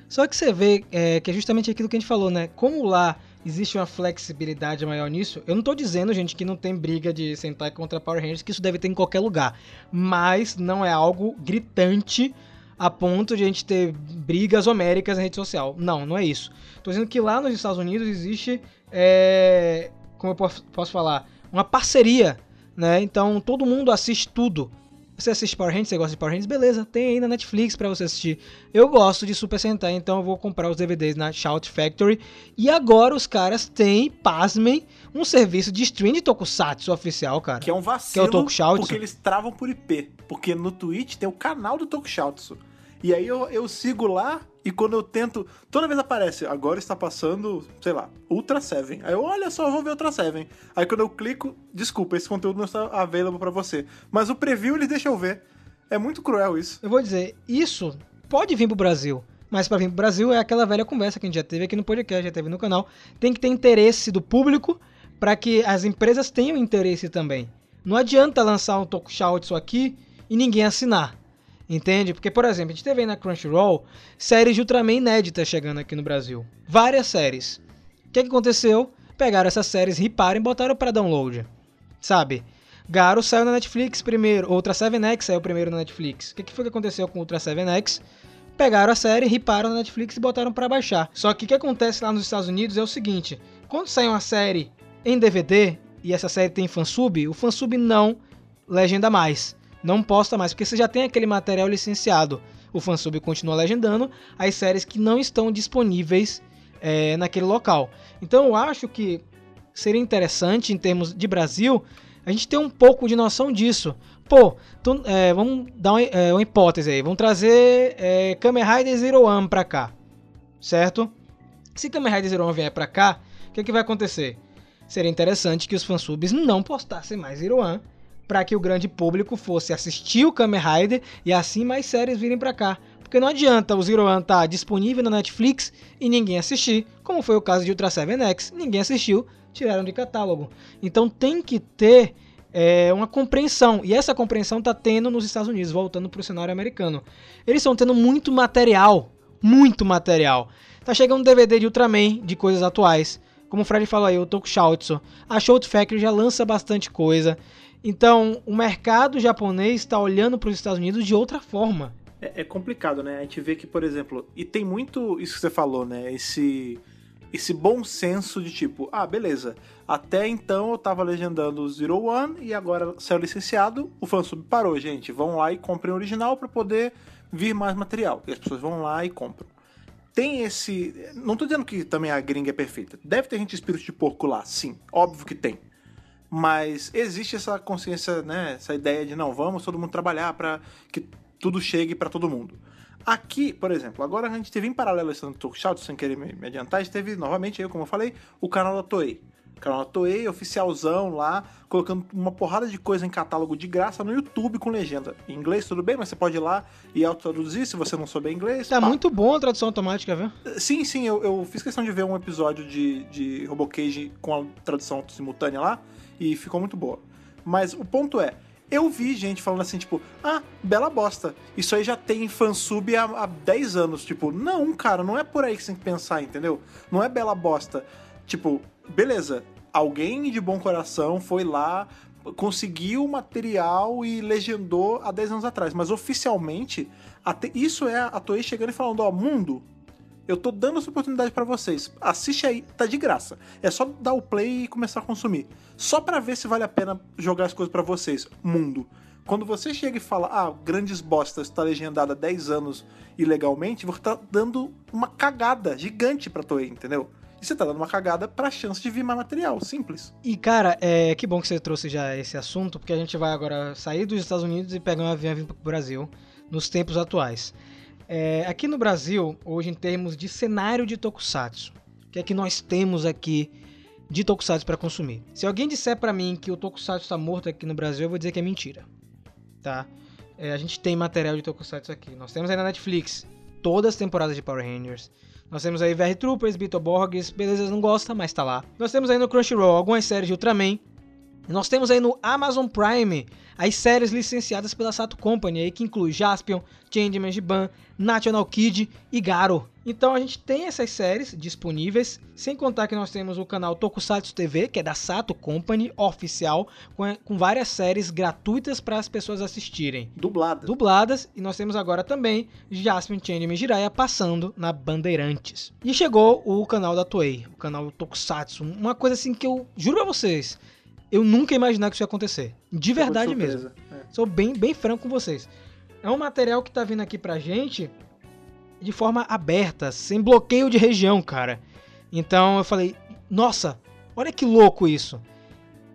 Só que você vê é, que é justamente aquilo que a gente falou, né? Como lá existe uma flexibilidade maior nisso, eu não tô dizendo, gente, que não tem briga de Sentai contra Power Rangers, que isso deve ter em qualquer lugar. Mas não é algo gritante a ponto de a gente ter brigas homéricas na rede social. Não, não é isso. Tô dizendo que lá nos Estados Unidos existe, é, como eu posso falar, uma parceria, né? Então todo mundo assiste tudo. Você assiste Power Rangers, você gosta de Power Rangers, beleza, tem aí na Netflix pra você assistir. Eu gosto de Super Sentai, então eu vou comprar os DVDs na Shout Factory. E agora os caras têm, pasmem, um serviço de stream de Tokusatsu oficial, cara. Que é um vacilo, Que é o Tokushoutsu. porque eles travam por IP. Porque no Twitch tem o canal do Tokushoutsu. E aí eu, eu sigo lá e quando eu tento... Toda vez aparece, agora está passando, sei lá, Ultra Seven. Aí eu, olha só, vou ver Ultra Seven. Aí quando eu clico, desculpa, esse conteúdo não está available pra você. Mas o preview eles deixam eu ver. É muito cruel isso. Eu vou dizer, isso pode vir pro Brasil. Mas pra vir pro Brasil é aquela velha conversa que a gente já teve aqui no podcast, já teve no canal. Tem que ter interesse do público para que as empresas tenham interesse também. Não adianta lançar um Tokushoutsu aqui e ninguém assinar. Entende? Porque, por exemplo, a gente teve aí na Crunchyroll séries de Ultraman inéditas chegando aqui no Brasil. Várias séries. O que, que aconteceu? Pegaram essas séries, riparam e botaram para download. Sabe? Garo saiu na Netflix primeiro, Ultra 7X saiu primeiro na Netflix. O que, que foi que aconteceu com Ultra 7X? Pegaram a série, riparam na Netflix e botaram para baixar. Só que o que acontece lá nos Estados Unidos é o seguinte: quando sai uma série em DVD e essa série tem fansub, o fansub não legenda mais. Não posta mais, porque você já tem aquele material licenciado. O fansub continua legendando as séries que não estão disponíveis é, naquele local. Então eu acho que seria interessante, em termos de Brasil, a gente ter um pouco de noção disso. Pô, tu- é, vamos dar uma, é, uma hipótese aí. Vamos trazer é, Kamen Rider Zero One pra cá. Certo? Se Kamen Rider Zero One vier pra cá, o que, que vai acontecer? Seria interessante que os fansubs não postassem mais Zero One para que o grande público fosse assistir o Kamen Rider e assim mais séries virem pra cá. Porque não adianta o Zero One estar disponível na Netflix e ninguém assistir, como foi o caso de Ultra 7X, ninguém assistiu, tiraram de catálogo. Então tem que ter é, uma compreensão, e essa compreensão tá tendo nos Estados Unidos, voltando pro cenário americano. Eles estão tendo muito material, muito material. Tá chegando um DVD de Ultraman, de coisas atuais. Como o Fred falou aí, o Tokushoutsu. A Shout Factory já lança bastante coisa. Então, o mercado japonês está olhando para os Estados Unidos de outra forma. É, é complicado, né? A gente vê que, por exemplo, e tem muito isso que você falou, né? Esse esse bom senso de tipo, ah, beleza. Até então eu tava legendando o Zero One e agora saiu licenciado, o fansub parou, gente. Vão lá e comprem o original para poder vir mais material. E as pessoas vão lá e compram. Tem esse. Não tô dizendo que também a gringa é perfeita. Deve ter gente espírito de porco lá, sim. Óbvio que tem. Mas existe essa consciência, né? Essa ideia de não, vamos todo mundo trabalhar para que tudo chegue para todo mundo. Aqui, por exemplo, agora a gente teve em paralelo esse Talk Shout, sem querer me, me adiantar, a gente teve novamente, aí, como eu falei, o canal da Toei. O canal da Toei, oficialzão lá, colocando uma porrada de coisa em catálogo de graça no YouTube com legenda. Em inglês, tudo bem, mas você pode ir lá e autotraduzir se você não souber inglês. Tá pá. muito bom a tradução automática, viu? Sim, sim, eu, eu fiz questão de ver um episódio de, de Robocage com a tradução simultânea lá e ficou muito boa. Mas o ponto é, eu vi gente falando assim, tipo, ah, bela bosta. Isso aí já tem fansub há, há 10 anos. Tipo, não, cara, não é por aí que você tem que pensar, entendeu? Não é bela bosta. Tipo, beleza, alguém de bom coração foi lá, conseguiu o material e legendou há 10 anos atrás. Mas oficialmente, isso é a Toei chegando e falando, ó, mundo, eu tô dando essa oportunidade pra vocês. Assiste aí, tá de graça. É só dar o play e começar a consumir. Só pra ver se vale a pena jogar as coisas pra vocês. Mundo. Quando você chega e fala, ah, grandes bostas, tá legendado há 10 anos ilegalmente, você tá dando uma cagada gigante pra Toei, entendeu? E você tá dando uma cagada pra chance de vir mais material, simples. E cara, é que bom que você trouxe já esse assunto, porque a gente vai agora sair dos Estados Unidos e pegar um avião vir pro Brasil nos tempos atuais. É, aqui no Brasil, hoje em termos de cenário de tokusatsu, o que é que nós temos aqui de tokusatsu para consumir? Se alguém disser para mim que o tokusatsu está morto aqui no Brasil, eu vou dizer que é mentira, tá? É, a gente tem material de tokusatsu aqui. Nós temos aí na Netflix todas as temporadas de Power Rangers. Nós temos aí VR Troopers, Beetleborgs, beleza, não gosta, mas tá lá. Nós temos aí no Crunchyroll algumas séries de Ultraman. Nós temos aí no Amazon Prime as séries licenciadas pela Sato Company, aí, que inclui Jaspion, Changeman Giban, National Kid e Garo. Então a gente tem essas séries disponíveis, sem contar que nós temos o canal Tokusatsu TV, que é da Sato Company, oficial, com, com várias séries gratuitas para as pessoas assistirem Dublada. dubladas e nós temos agora também Jasmine Changeman Jiraiya passando na Bandeirantes. E chegou o canal da Toei, o canal Tokusatsu, uma coisa assim que eu juro pra vocês, eu nunca ia imaginar que isso ia acontecer. De verdade mesmo. É. Sou bem, bem franco com vocês. É um material que tá vindo aqui pra gente de forma aberta, sem bloqueio de região, cara. Então eu falei, nossa, olha que louco isso.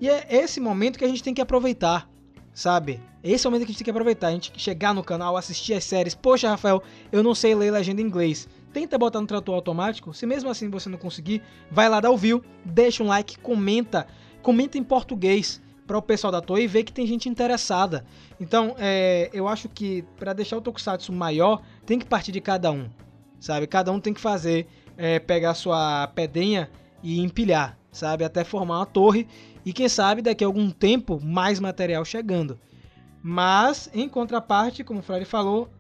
E é esse momento que a gente tem que aproveitar, sabe? Esse é o momento que a gente tem que aproveitar. A gente chegar no canal, assistir as séries. Poxa, Rafael, eu não sei ler legenda em inglês. Tenta botar no tradutor automático. Se mesmo assim você não conseguir, vai lá dar o view, deixa um like, comenta. Comenta em português para o pessoal da Toei ver que tem gente interessada. Então, é, eu acho que para deixar o Tokusatsu maior, tem que partir de cada um, sabe? Cada um tem que fazer, é, pegar sua pedrinha e empilhar, sabe? Até formar uma torre e quem sabe daqui a algum tempo mais material chegando. Mas, em contraparte, como o Fred falou,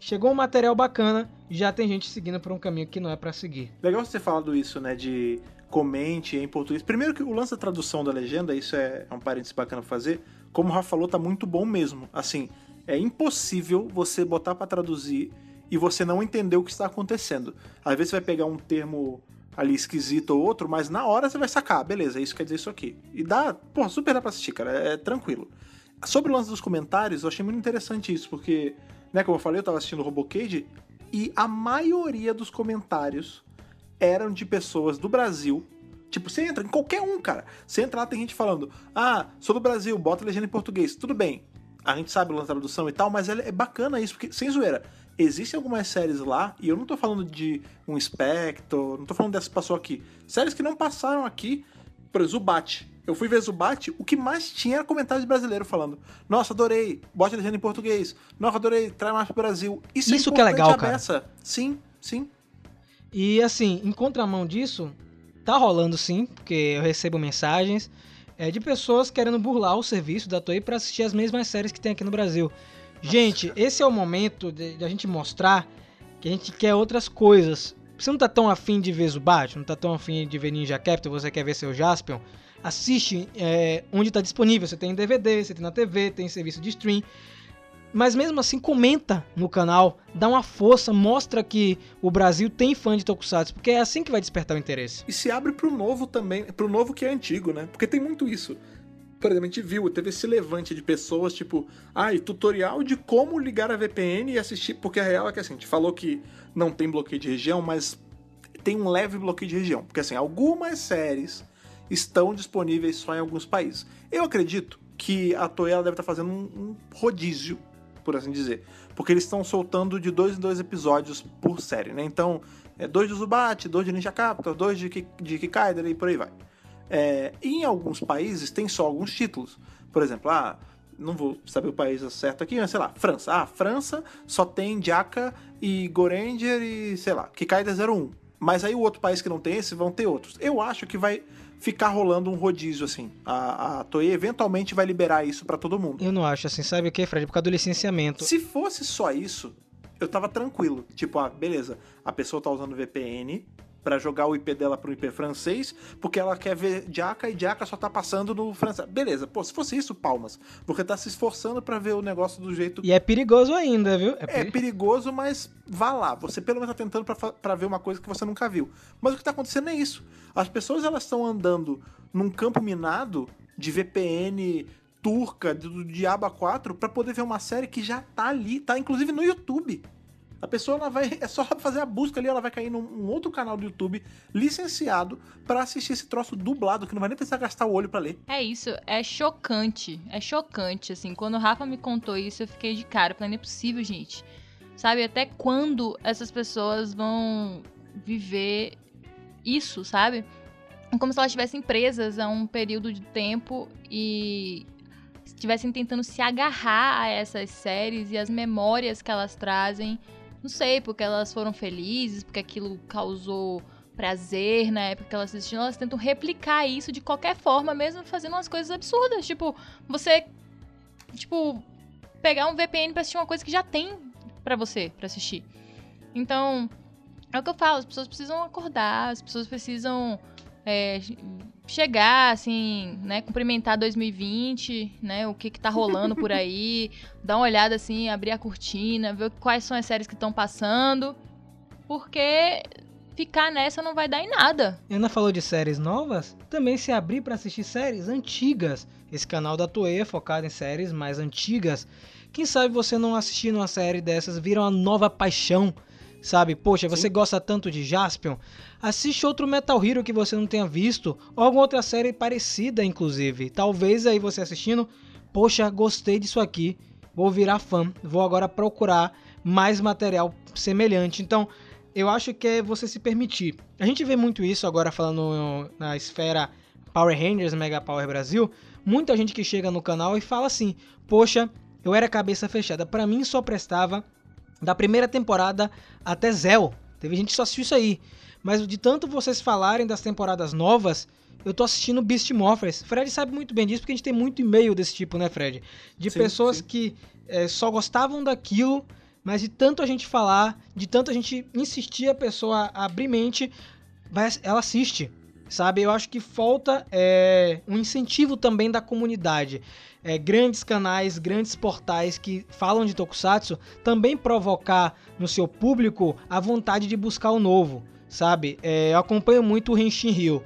chegou um material bacana, já tem gente seguindo por um caminho que não é para seguir. Legal você ter falado isso, né? De comente em português. Primeiro que o lance da tradução da legenda, isso é, é um parênteses bacana pra fazer. Como o Rafa falou, tá muito bom mesmo. Assim, é impossível você botar pra traduzir e você não entender o que está acontecendo. Às vezes você vai pegar um termo ali esquisito ou outro, mas na hora você vai sacar, beleza, isso quer dizer isso aqui. E dá, pô, super dá pra assistir, cara, é, é tranquilo. Sobre o lance dos comentários, eu achei muito interessante isso, porque, né, como eu falei, eu tava assistindo o Robocade e a maioria dos comentários eram de pessoas do Brasil. Tipo, você entra em qualquer um, cara. Você entra lá, tem gente falando: Ah, sou do Brasil, bota a legenda em português. Tudo bem. A gente sabe da tradução e tal, mas é é bacana isso, porque, sem zoeira, existem algumas séries lá, e eu não tô falando de um Spectre, não tô falando dessa que passou aqui. Séries que não passaram aqui, por exemplo, Zubat. Eu fui ver Zubat, o que mais tinha era comentários brasileiros falando: Nossa, adorei, bote a legenda em português. Nossa, adorei, traz mais pro Brasil. Isso, Isso que é legal, a cara. Sim, sim. E assim, em contramão disso, tá rolando sim, porque eu recebo mensagens é, de pessoas querendo burlar o serviço da Toei para assistir as mesmas séries que tem aqui no Brasil. gente, esse é o momento de, de a gente mostrar que a gente quer outras coisas. Você não tá tão afim de ver Zubat, não tá tão afim de ver Ninja Captain, você quer ver seu Jaspion, assiste é, onde tá disponível. Você tem em DVD, você tem na TV, tem serviço de stream. Mas mesmo assim, comenta no canal, dá uma força, mostra que o Brasil tem fã de Tokusatsu, porque é assim que vai despertar o interesse. E se abre pro novo também, pro novo que é antigo, né? Porque tem muito isso. Por exemplo, a gente viu, teve esse levante de pessoas, tipo, ai, tutorial de como ligar a VPN e assistir, porque a real é que assim, a gente falou que não tem bloqueio de região, mas tem um leve bloqueio de região. Porque assim, algumas séries estão disponíveis só em alguns países. Eu acredito que a Toei deve estar fazendo um, um rodízio, por assim dizer. Porque eles estão soltando de dois em dois episódios por série, né? Então, é dois de Zubat, dois de Ninja Captor, dois de, Ki- de Kikaider e por aí vai. É, em alguns países tem só alguns títulos. Por exemplo, ah, não vou saber o país certo aqui, mas sei lá, França. Ah, França só tem Jaka e Goranger e, sei lá, Kikaider 01. Mas aí o outro país que não tem esse vão ter outros. Eu acho que vai ficar rolando um rodízio assim. A, a Toei eventualmente vai liberar isso pra todo mundo. Eu não acho assim, sabe o que, Fred? Por causa do licenciamento. Se fosse só isso, eu tava tranquilo. Tipo, ah, beleza, a pessoa tá usando VPN pra jogar o IP dela pro IP francês, porque ela quer ver Jaka e Jaka só tá passando no francês. Beleza, pô, se fosse isso, palmas. Porque tá se esforçando pra ver o negócio do jeito E é perigoso ainda, viu? é peri- perigoso, mas vá lá. Você pelo menos tá tentando pra ver uma coisa que você nunca viu. Mas o que tá acontecendo é isso. As pessoas elas estão andando num campo minado de VPN turca, do, do Diaba 4, pra poder ver uma série que já tá ali, tá inclusive no YouTube. A pessoa ela vai é só fazer a busca ali, ela vai cair num um outro canal do YouTube licenciado pra assistir esse troço dublado que não vai nem precisar gastar o olho pra ler. É isso, é chocante. É chocante, assim. Quando o Rafa me contou isso, eu fiquei de cara. Falei, não é possível, gente. Sabe, até quando essas pessoas vão viver isso, sabe? É Como se elas estivessem presas a um período de tempo e estivessem tentando se agarrar a essas séries e as memórias que elas trazem. Não sei, porque elas foram felizes, porque aquilo causou prazer na época que elas assistiram, elas tentam replicar isso de qualquer forma, mesmo fazendo umas coisas absurdas. Tipo, você. Tipo, pegar um VPN pra assistir uma coisa que já tem pra você pra assistir. Então, é o que eu falo, as pessoas precisam acordar, as pessoas precisam é, chegar, assim, né, cumprimentar 2020, né, o que que tá rolando por aí, dar uma olhada, assim, abrir a cortina, ver quais são as séries que estão passando, porque ficar nessa não vai dar em nada. Ana falou de séries novas, também se abrir para assistir séries antigas. Esse canal da Toei é focado em séries mais antigas. Quem sabe você não assistindo uma série dessas vira uma nova paixão, sabe? Poxa, você Sim. gosta tanto de Jaspion, assiste outro Metal Hero que você não tenha visto, ou alguma outra série parecida, inclusive. Talvez aí você assistindo, poxa, gostei disso aqui, vou virar fã, vou agora procurar mais material semelhante. Então, eu acho que é você se permitir. A gente vê muito isso agora falando na esfera Power Rangers, Mega Power Brasil. Muita gente que chega no canal e fala assim: Poxa, eu era cabeça fechada. Para mim só prestava da primeira temporada até Zell. Teve gente que só assistiu isso aí. Mas de tanto vocês falarem das temporadas novas, eu tô assistindo Beast Morphers. Fred sabe muito bem disso, porque a gente tem muito e-mail desse tipo, né, Fred? De sim, pessoas sim. que é, só gostavam daquilo mas de tanto a gente falar, de tanto a gente insistir a pessoa a abrir mente, ela assiste, sabe? Eu acho que falta é, um incentivo também da comunidade. É, grandes canais, grandes portais que falam de Tokusatsu também provocar no seu público a vontade de buscar o novo, sabe? É, eu acompanho muito o Henshin Rio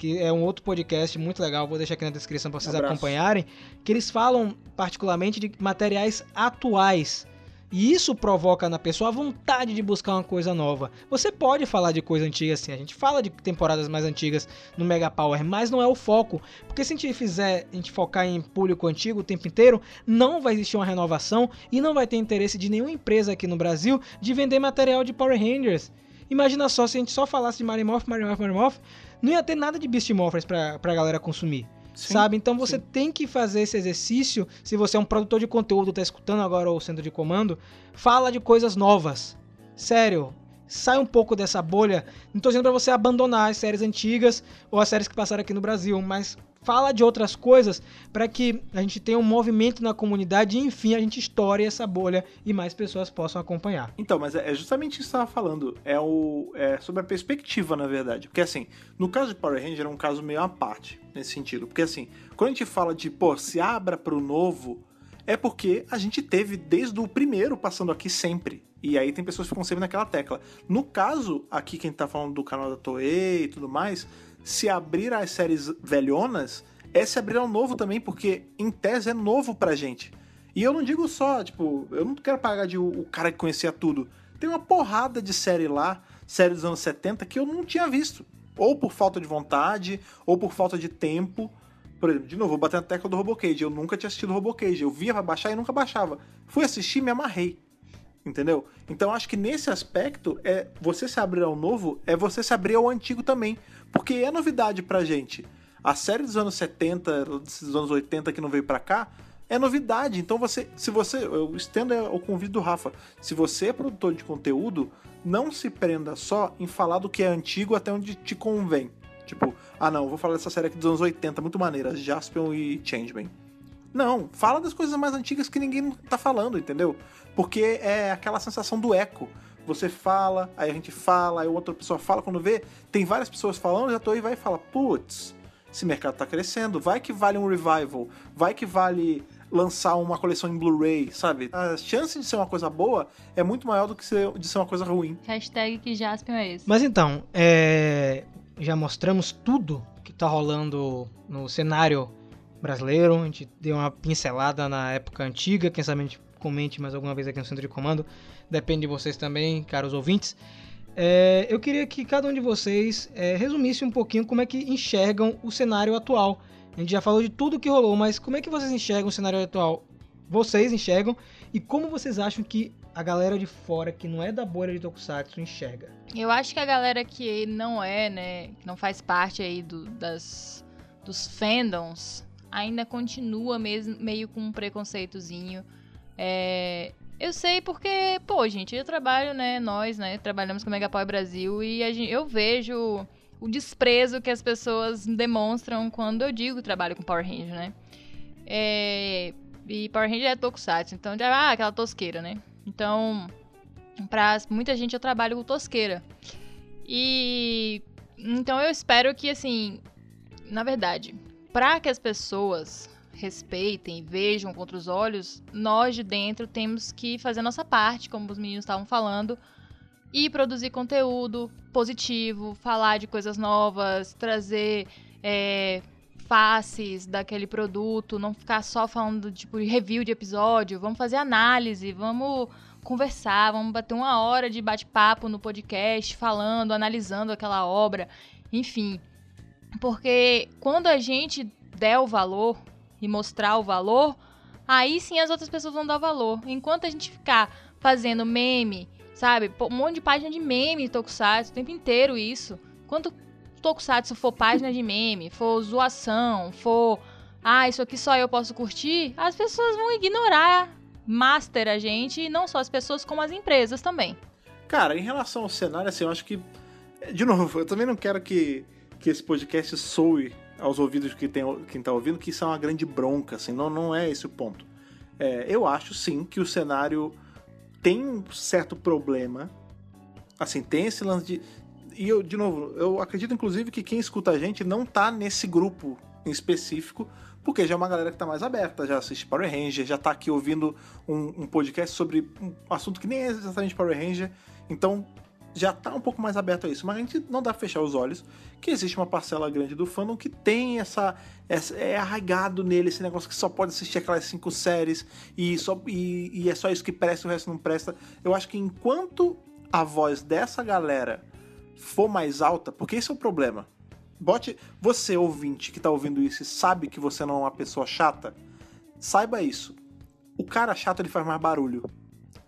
que é um outro podcast muito legal, vou deixar aqui na descrição para vocês um acompanharem, que eles falam particularmente de materiais atuais, e isso provoca na pessoa a vontade de buscar uma coisa nova. Você pode falar de coisa antiga assim, a gente fala de temporadas mais antigas no Mega Power, mas não é o foco. Porque se a gente fizer, a gente focar em público antigo o tempo inteiro, não vai existir uma renovação e não vai ter interesse de nenhuma empresa aqui no Brasil de vender material de Power Rangers. Imagina só se a gente só falasse de Marimorph, Marimorph, Marimorph, não ia ter nada de Beast Morphers pra, pra galera consumir. Sim, sabe? Então você sim. tem que fazer esse exercício. Se você é um produtor de conteúdo, tá escutando agora o centro de comando, fala de coisas novas. Sério, sai um pouco dessa bolha. Não tô dizendo para você abandonar as séries antigas ou as séries que passaram aqui no Brasil, mas fala de outras coisas para que a gente tenha um movimento na comunidade e enfim a gente estoure essa bolha e mais pessoas possam acompanhar. Então, mas é justamente isso que você estava falando. É, o, é sobre a perspectiva, na verdade. Porque assim, no caso de Power Ranger é um caso meio à parte nesse sentido. Porque assim, quando a gente fala de, pô, se abra para o novo, é porque a gente teve desde o primeiro passando aqui sempre. E aí tem pessoas que ficam sempre naquela tecla. No caso, aqui quem tá falando do canal da Toei e tudo mais, se abrir as séries velhonas é se abrir ao novo também, porque em tese é novo pra gente. E eu não digo só, tipo, eu não quero pagar de o, o cara que conhecia tudo. Tem uma porrada de série lá, série dos anos 70, que eu não tinha visto. Ou por falta de vontade, ou por falta de tempo. Por exemplo, de novo, vou bater na tecla do Robocage. Eu nunca tinha assistido Robocage. Eu via pra baixar e nunca baixava. Fui assistir e me amarrei. Entendeu? Então acho que nesse aspecto, é você se abrir ao novo é você se abrir ao antigo também. Porque é novidade pra gente. A série dos anos 70, dos anos 80 que não veio pra cá, é novidade. Então você, se você, eu estendo o convite do Rafa, se você é produtor de conteúdo, não se prenda só em falar do que é antigo até onde te convém. Tipo, ah não, vou falar dessa série aqui dos anos 80, muito maneira, Jaspion e Changeman. Não, fala das coisas mais antigas que ninguém tá falando, entendeu? Porque é aquela sensação do eco. Você fala, aí a gente fala, aí outra pessoa fala, quando vê, tem várias pessoas falando, já tô aí vai e fala, putz, esse mercado tá crescendo, vai que vale um revival, vai que vale lançar uma coleção em Blu-ray, sabe? A chance de ser uma coisa boa é muito maior do que ser, de ser uma coisa ruim. Hashtag que Jaspion é esse. Mas então, é... já mostramos tudo que tá rolando no cenário brasileiro, a gente deu uma pincelada na época antiga, quem sabe a gente comente mais alguma vez aqui no centro de comando, depende de vocês também, caros ouvintes. É, eu queria que cada um de vocês é, resumisse um pouquinho como é que enxergam o cenário atual. A gente já falou de tudo que rolou, mas como é que vocês enxergam o cenário atual? Vocês enxergam e como vocês acham que a galera de fora, que não é da bolha de Tokusatsu, enxerga? Eu acho que a galera que não é, né, que não faz parte aí do, das, dos fandoms, ainda continua mesmo, meio com um preconceitozinho. É, eu sei porque, pô, gente, eu trabalho, né? Nós, né? Trabalhamos com Megapower Brasil e gente, eu vejo o desprezo que as pessoas demonstram quando eu digo trabalho com Power Ranger, né? É, e Power Ranger é Tokusatsu, então já ah, aquela tosqueira, né? Então, pra muita gente eu trabalho com tosqueira. E então eu espero que assim, na verdade, para que as pessoas respeitem, vejam contra os olhos, nós de dentro temos que fazer nossa parte, como os meninos estavam falando, e produzir conteúdo positivo, falar de coisas novas, trazer é, faces daquele produto, não ficar só falando tipo review de episódio, vamos fazer análise, vamos conversar, vamos bater uma hora de bate-papo no podcast, falando, analisando aquela obra, enfim. Porque quando a gente der o valor e mostrar o valor, aí sim as outras pessoas vão dar valor. Enquanto a gente ficar fazendo meme, sabe? Um monte de página de meme Tokusatsu, o tempo inteiro isso. Quanto Tokusatsu for página de meme, for zoação, for. Ah, isso aqui só eu posso curtir, as pessoas vão ignorar master a gente, e não só as pessoas, como as empresas também. Cara, em relação ao cenário, assim, eu acho que. De novo, eu também não quero que, que esse podcast soe aos ouvidos de quem, tem, quem tá ouvindo que isso é uma grande bronca, assim, não, não é esse o ponto. É, eu acho sim que o cenário tem um certo problema. Assim, tem esse lance de. E eu, de novo, eu acredito inclusive que quem escuta a gente não tá nesse grupo em específico, porque já é uma galera que tá mais aberta, já assiste Power Ranger, já tá aqui ouvindo um, um podcast sobre um assunto que nem é exatamente Power Ranger. Então, já tá um pouco mais aberto a isso, mas a gente não dá pra fechar os olhos que existe uma parcela grande do fandom que tem essa, essa é arraigado nele esse negócio que só pode assistir aquelas cinco séries e, só, e, e é só isso que presta, o resto não presta. Eu acho que enquanto a voz dessa galera for mais alta, porque esse é o problema. Bote você ouvinte que tá ouvindo isso e sabe que você não é uma pessoa chata, saiba isso. O cara chato ele faz mais barulho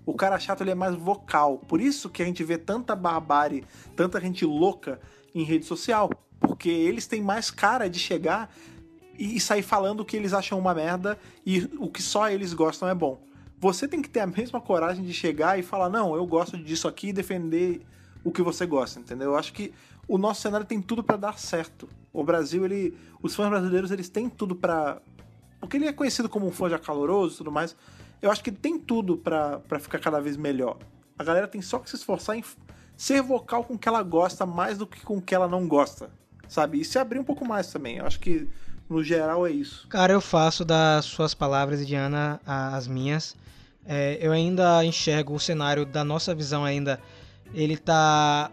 o cara chato ele é mais vocal. Por isso que a gente vê tanta barbárie, tanta gente louca em rede social. Porque eles têm mais cara de chegar e sair falando o que eles acham uma merda e o que só eles gostam é bom. Você tem que ter a mesma coragem de chegar e falar: não, eu gosto disso aqui e defender o que você gosta, entendeu? Eu acho que o nosso cenário tem tudo para dar certo. O Brasil, ele, os fãs brasileiros, eles têm tudo para porque ele é conhecido como um fã já caloroso e tudo mais eu acho que tem tudo para ficar cada vez melhor. A galera tem só que se esforçar em ser vocal com o que ela gosta mais do que com o que ela não gosta, sabe? E se abrir um pouco mais também. Eu acho que no geral é isso. Cara, eu faço das suas palavras, Diana, as minhas. É, eu ainda enxergo o cenário da nossa visão ainda. Ele tá.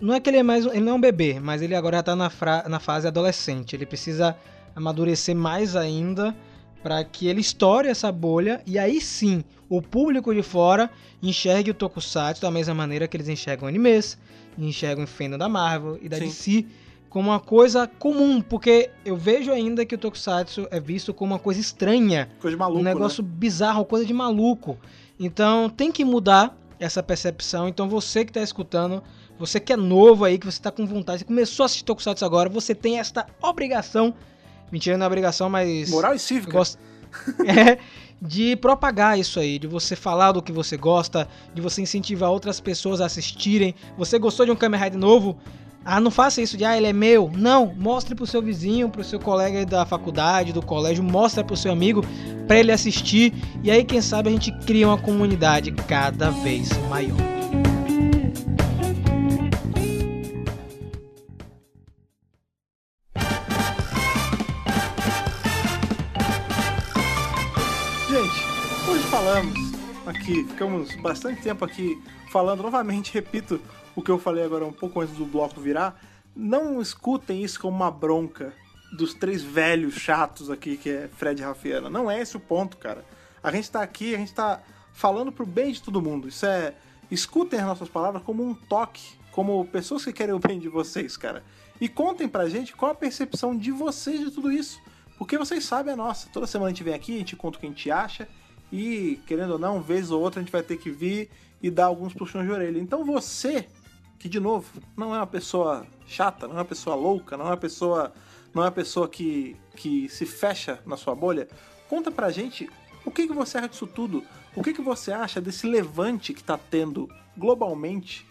Não é que ele é mais. Ele não é um bebê, mas ele agora já tá na, fra... na fase adolescente. Ele precisa amadurecer mais ainda para que ele estoure essa bolha e aí sim o público de fora enxergue o Tokusatsu da mesma maneira que eles enxergam animes, enxergam o fandom da Marvel e da sim. DC como uma coisa comum, porque eu vejo ainda que o Tokusatsu é visto como uma coisa estranha, coisa de maluco, um negócio né? bizarro, coisa de maluco. Então tem que mudar essa percepção. Então você que está escutando, você que é novo aí, que você está com vontade, você começou a assistir Tokusatsu agora, você tem esta obrigação Mentira na obrigação, mas. Moral e cívica. Gost... é, de propagar isso aí, de você falar do que você gosta, de você incentivar outras pessoas a assistirem. Você gostou de um Kamen Rider novo? Ah, não faça isso de, ah, ele é meu. Não, mostre pro seu vizinho, pro seu colega da faculdade, do colégio, mostre pro seu amigo para ele assistir. E aí, quem sabe, a gente cria uma comunidade cada vez maior. Aqui, ficamos bastante tempo aqui falando novamente, repito o que eu falei agora um pouco antes do bloco virar. Não escutem isso como uma bronca dos três velhos chatos aqui, que é Fred e Rafiana. Não é esse o ponto, cara. A gente tá aqui, a gente tá falando pro bem de todo mundo. Isso é. Escutem as nossas palavras como um toque, como pessoas que querem o bem de vocês, cara. E contem pra gente qual a percepção de vocês de tudo isso. Porque vocês sabem a nossa. Toda semana a gente vem aqui, a gente conta o que a gente acha e, querendo ou não, vez ou outra a gente vai ter que vir e dar alguns puxões de orelha. Então você, que de novo, não é uma pessoa chata, não é uma pessoa louca, não é uma pessoa, não é uma pessoa que, que se fecha na sua bolha, conta pra gente o que, que você acha disso tudo. O que, que você acha desse levante que está tendo globalmente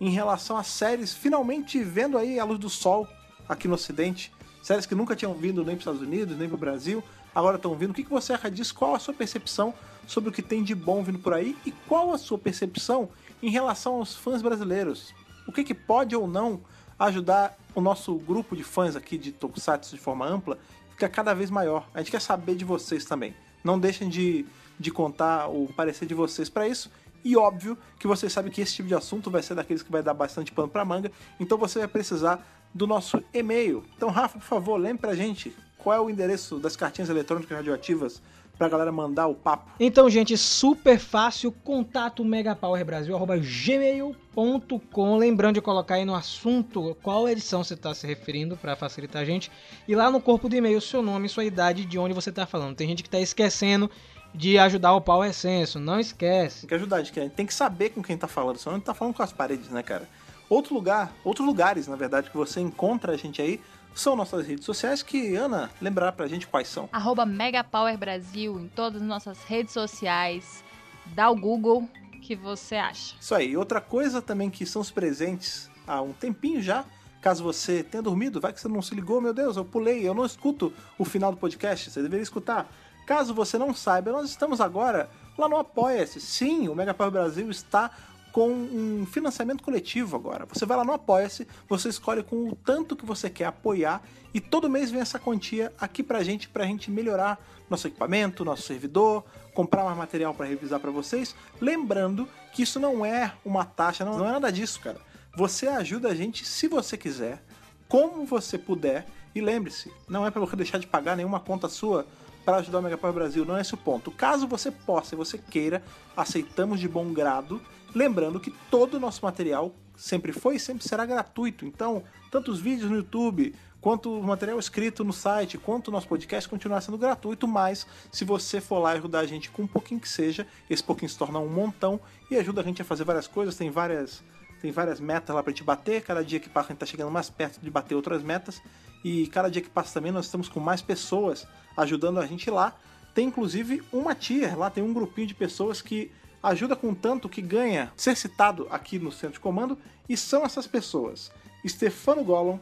em relação a séries finalmente vendo aí a luz do sol aqui no Ocidente? Séries que nunca tinham vindo nem para os Estados Unidos, nem para o Brasil, agora estão vindo. O que, você acha disso? Qual a sua percepção sobre o que tem de bom vindo por aí? E qual a sua percepção em relação aos fãs brasileiros? O que, que pode ou não ajudar o nosso grupo de fãs aqui de Tokusatsu de forma ampla ficar cada vez maior? A gente quer saber de vocês também. Não deixem de, de contar o parecer de vocês para isso. E óbvio que vocês sabem que esse tipo de assunto vai ser daqueles que vai dar bastante pano pra manga, então você vai precisar do nosso e-mail. Então, Rafa, por favor, lembre pra gente qual é o endereço das cartinhas eletrônicas radioativas pra galera mandar o papo. Então, gente, super fácil, contato megapowerbrasil.gmail.com Lembrando de colocar aí no assunto qual edição você está se referindo para facilitar a gente. E lá no corpo do e-mail, seu nome, sua idade, de onde você está falando. Tem gente que está esquecendo de ajudar o Power Senso, não esquece. Tem que ajudar, a gente tem que saber com quem tá falando, senão a gente tá falando com as paredes, né, cara? Outro lugar, outros lugares, na verdade, que você encontra a gente aí são nossas redes sociais, que, Ana, lembrar pra gente quais são. Arroba Megapower Brasil em todas as nossas redes sociais. Dá o Google que você acha. Isso aí. Outra coisa também que são os presentes há um tempinho já. Caso você tenha dormido, vai que você não se ligou, meu Deus, eu pulei, eu não escuto o final do podcast, você deveria escutar. Caso você não saiba, nós estamos agora lá no Apoia-se. Sim, o Mega Power Brasil está com um financiamento coletivo agora. Você vai lá no Apoia-se, você escolhe com o tanto que você quer apoiar e todo mês vem essa quantia aqui pra gente, pra gente melhorar nosso equipamento, nosso servidor, comprar mais material para revisar para vocês. Lembrando que isso não é uma taxa, não, não é nada disso, cara. Você ajuda a gente se você quiser, como você puder. E lembre-se, não é para você deixar de pagar nenhuma conta sua para ajudar o Megapower Brasil, não é esse o ponto. Caso você possa e você queira, aceitamos de bom grado. Lembrando que todo o nosso material sempre foi e sempre será gratuito. Então, tanto os vídeos no YouTube, quanto o material escrito no site, quanto o nosso podcast continuará sendo gratuito, mas se você for lá ajudar a gente com um pouquinho que seja, esse pouquinho se torna um montão e ajuda a gente a fazer várias coisas, tem várias tem várias metas lá pra gente bater, cada dia que passa a gente tá chegando mais perto de bater outras metas, e cada dia que passa também nós estamos com mais pessoas ajudando a gente lá. Tem inclusive uma tier, lá tem um grupinho de pessoas que ajuda com tanto que ganha ser citado aqui no centro de comando, e são essas pessoas: Stefano Gollum,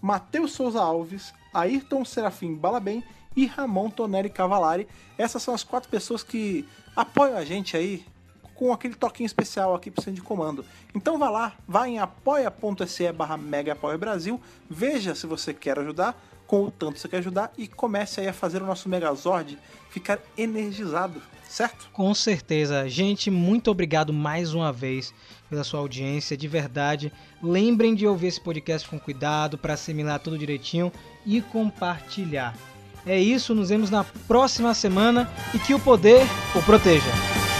Matheus Souza Alves, Ayrton Serafim Balabem e Ramon Tonelli Cavalari. Essas são as quatro pessoas que apoiam a gente aí com aquele toquinho especial aqui pro centro de comando. Então vá lá, vá em apoia.se barra Brasil, veja se você quer ajudar, com o tanto você quer ajudar e comece aí a fazer o nosso Megazord ficar energizado, certo? Com certeza. Gente, muito obrigado mais uma vez pela sua audiência, de verdade. Lembrem de ouvir esse podcast com cuidado para assimilar tudo direitinho e compartilhar. É isso, nos vemos na próxima semana e que o poder o proteja.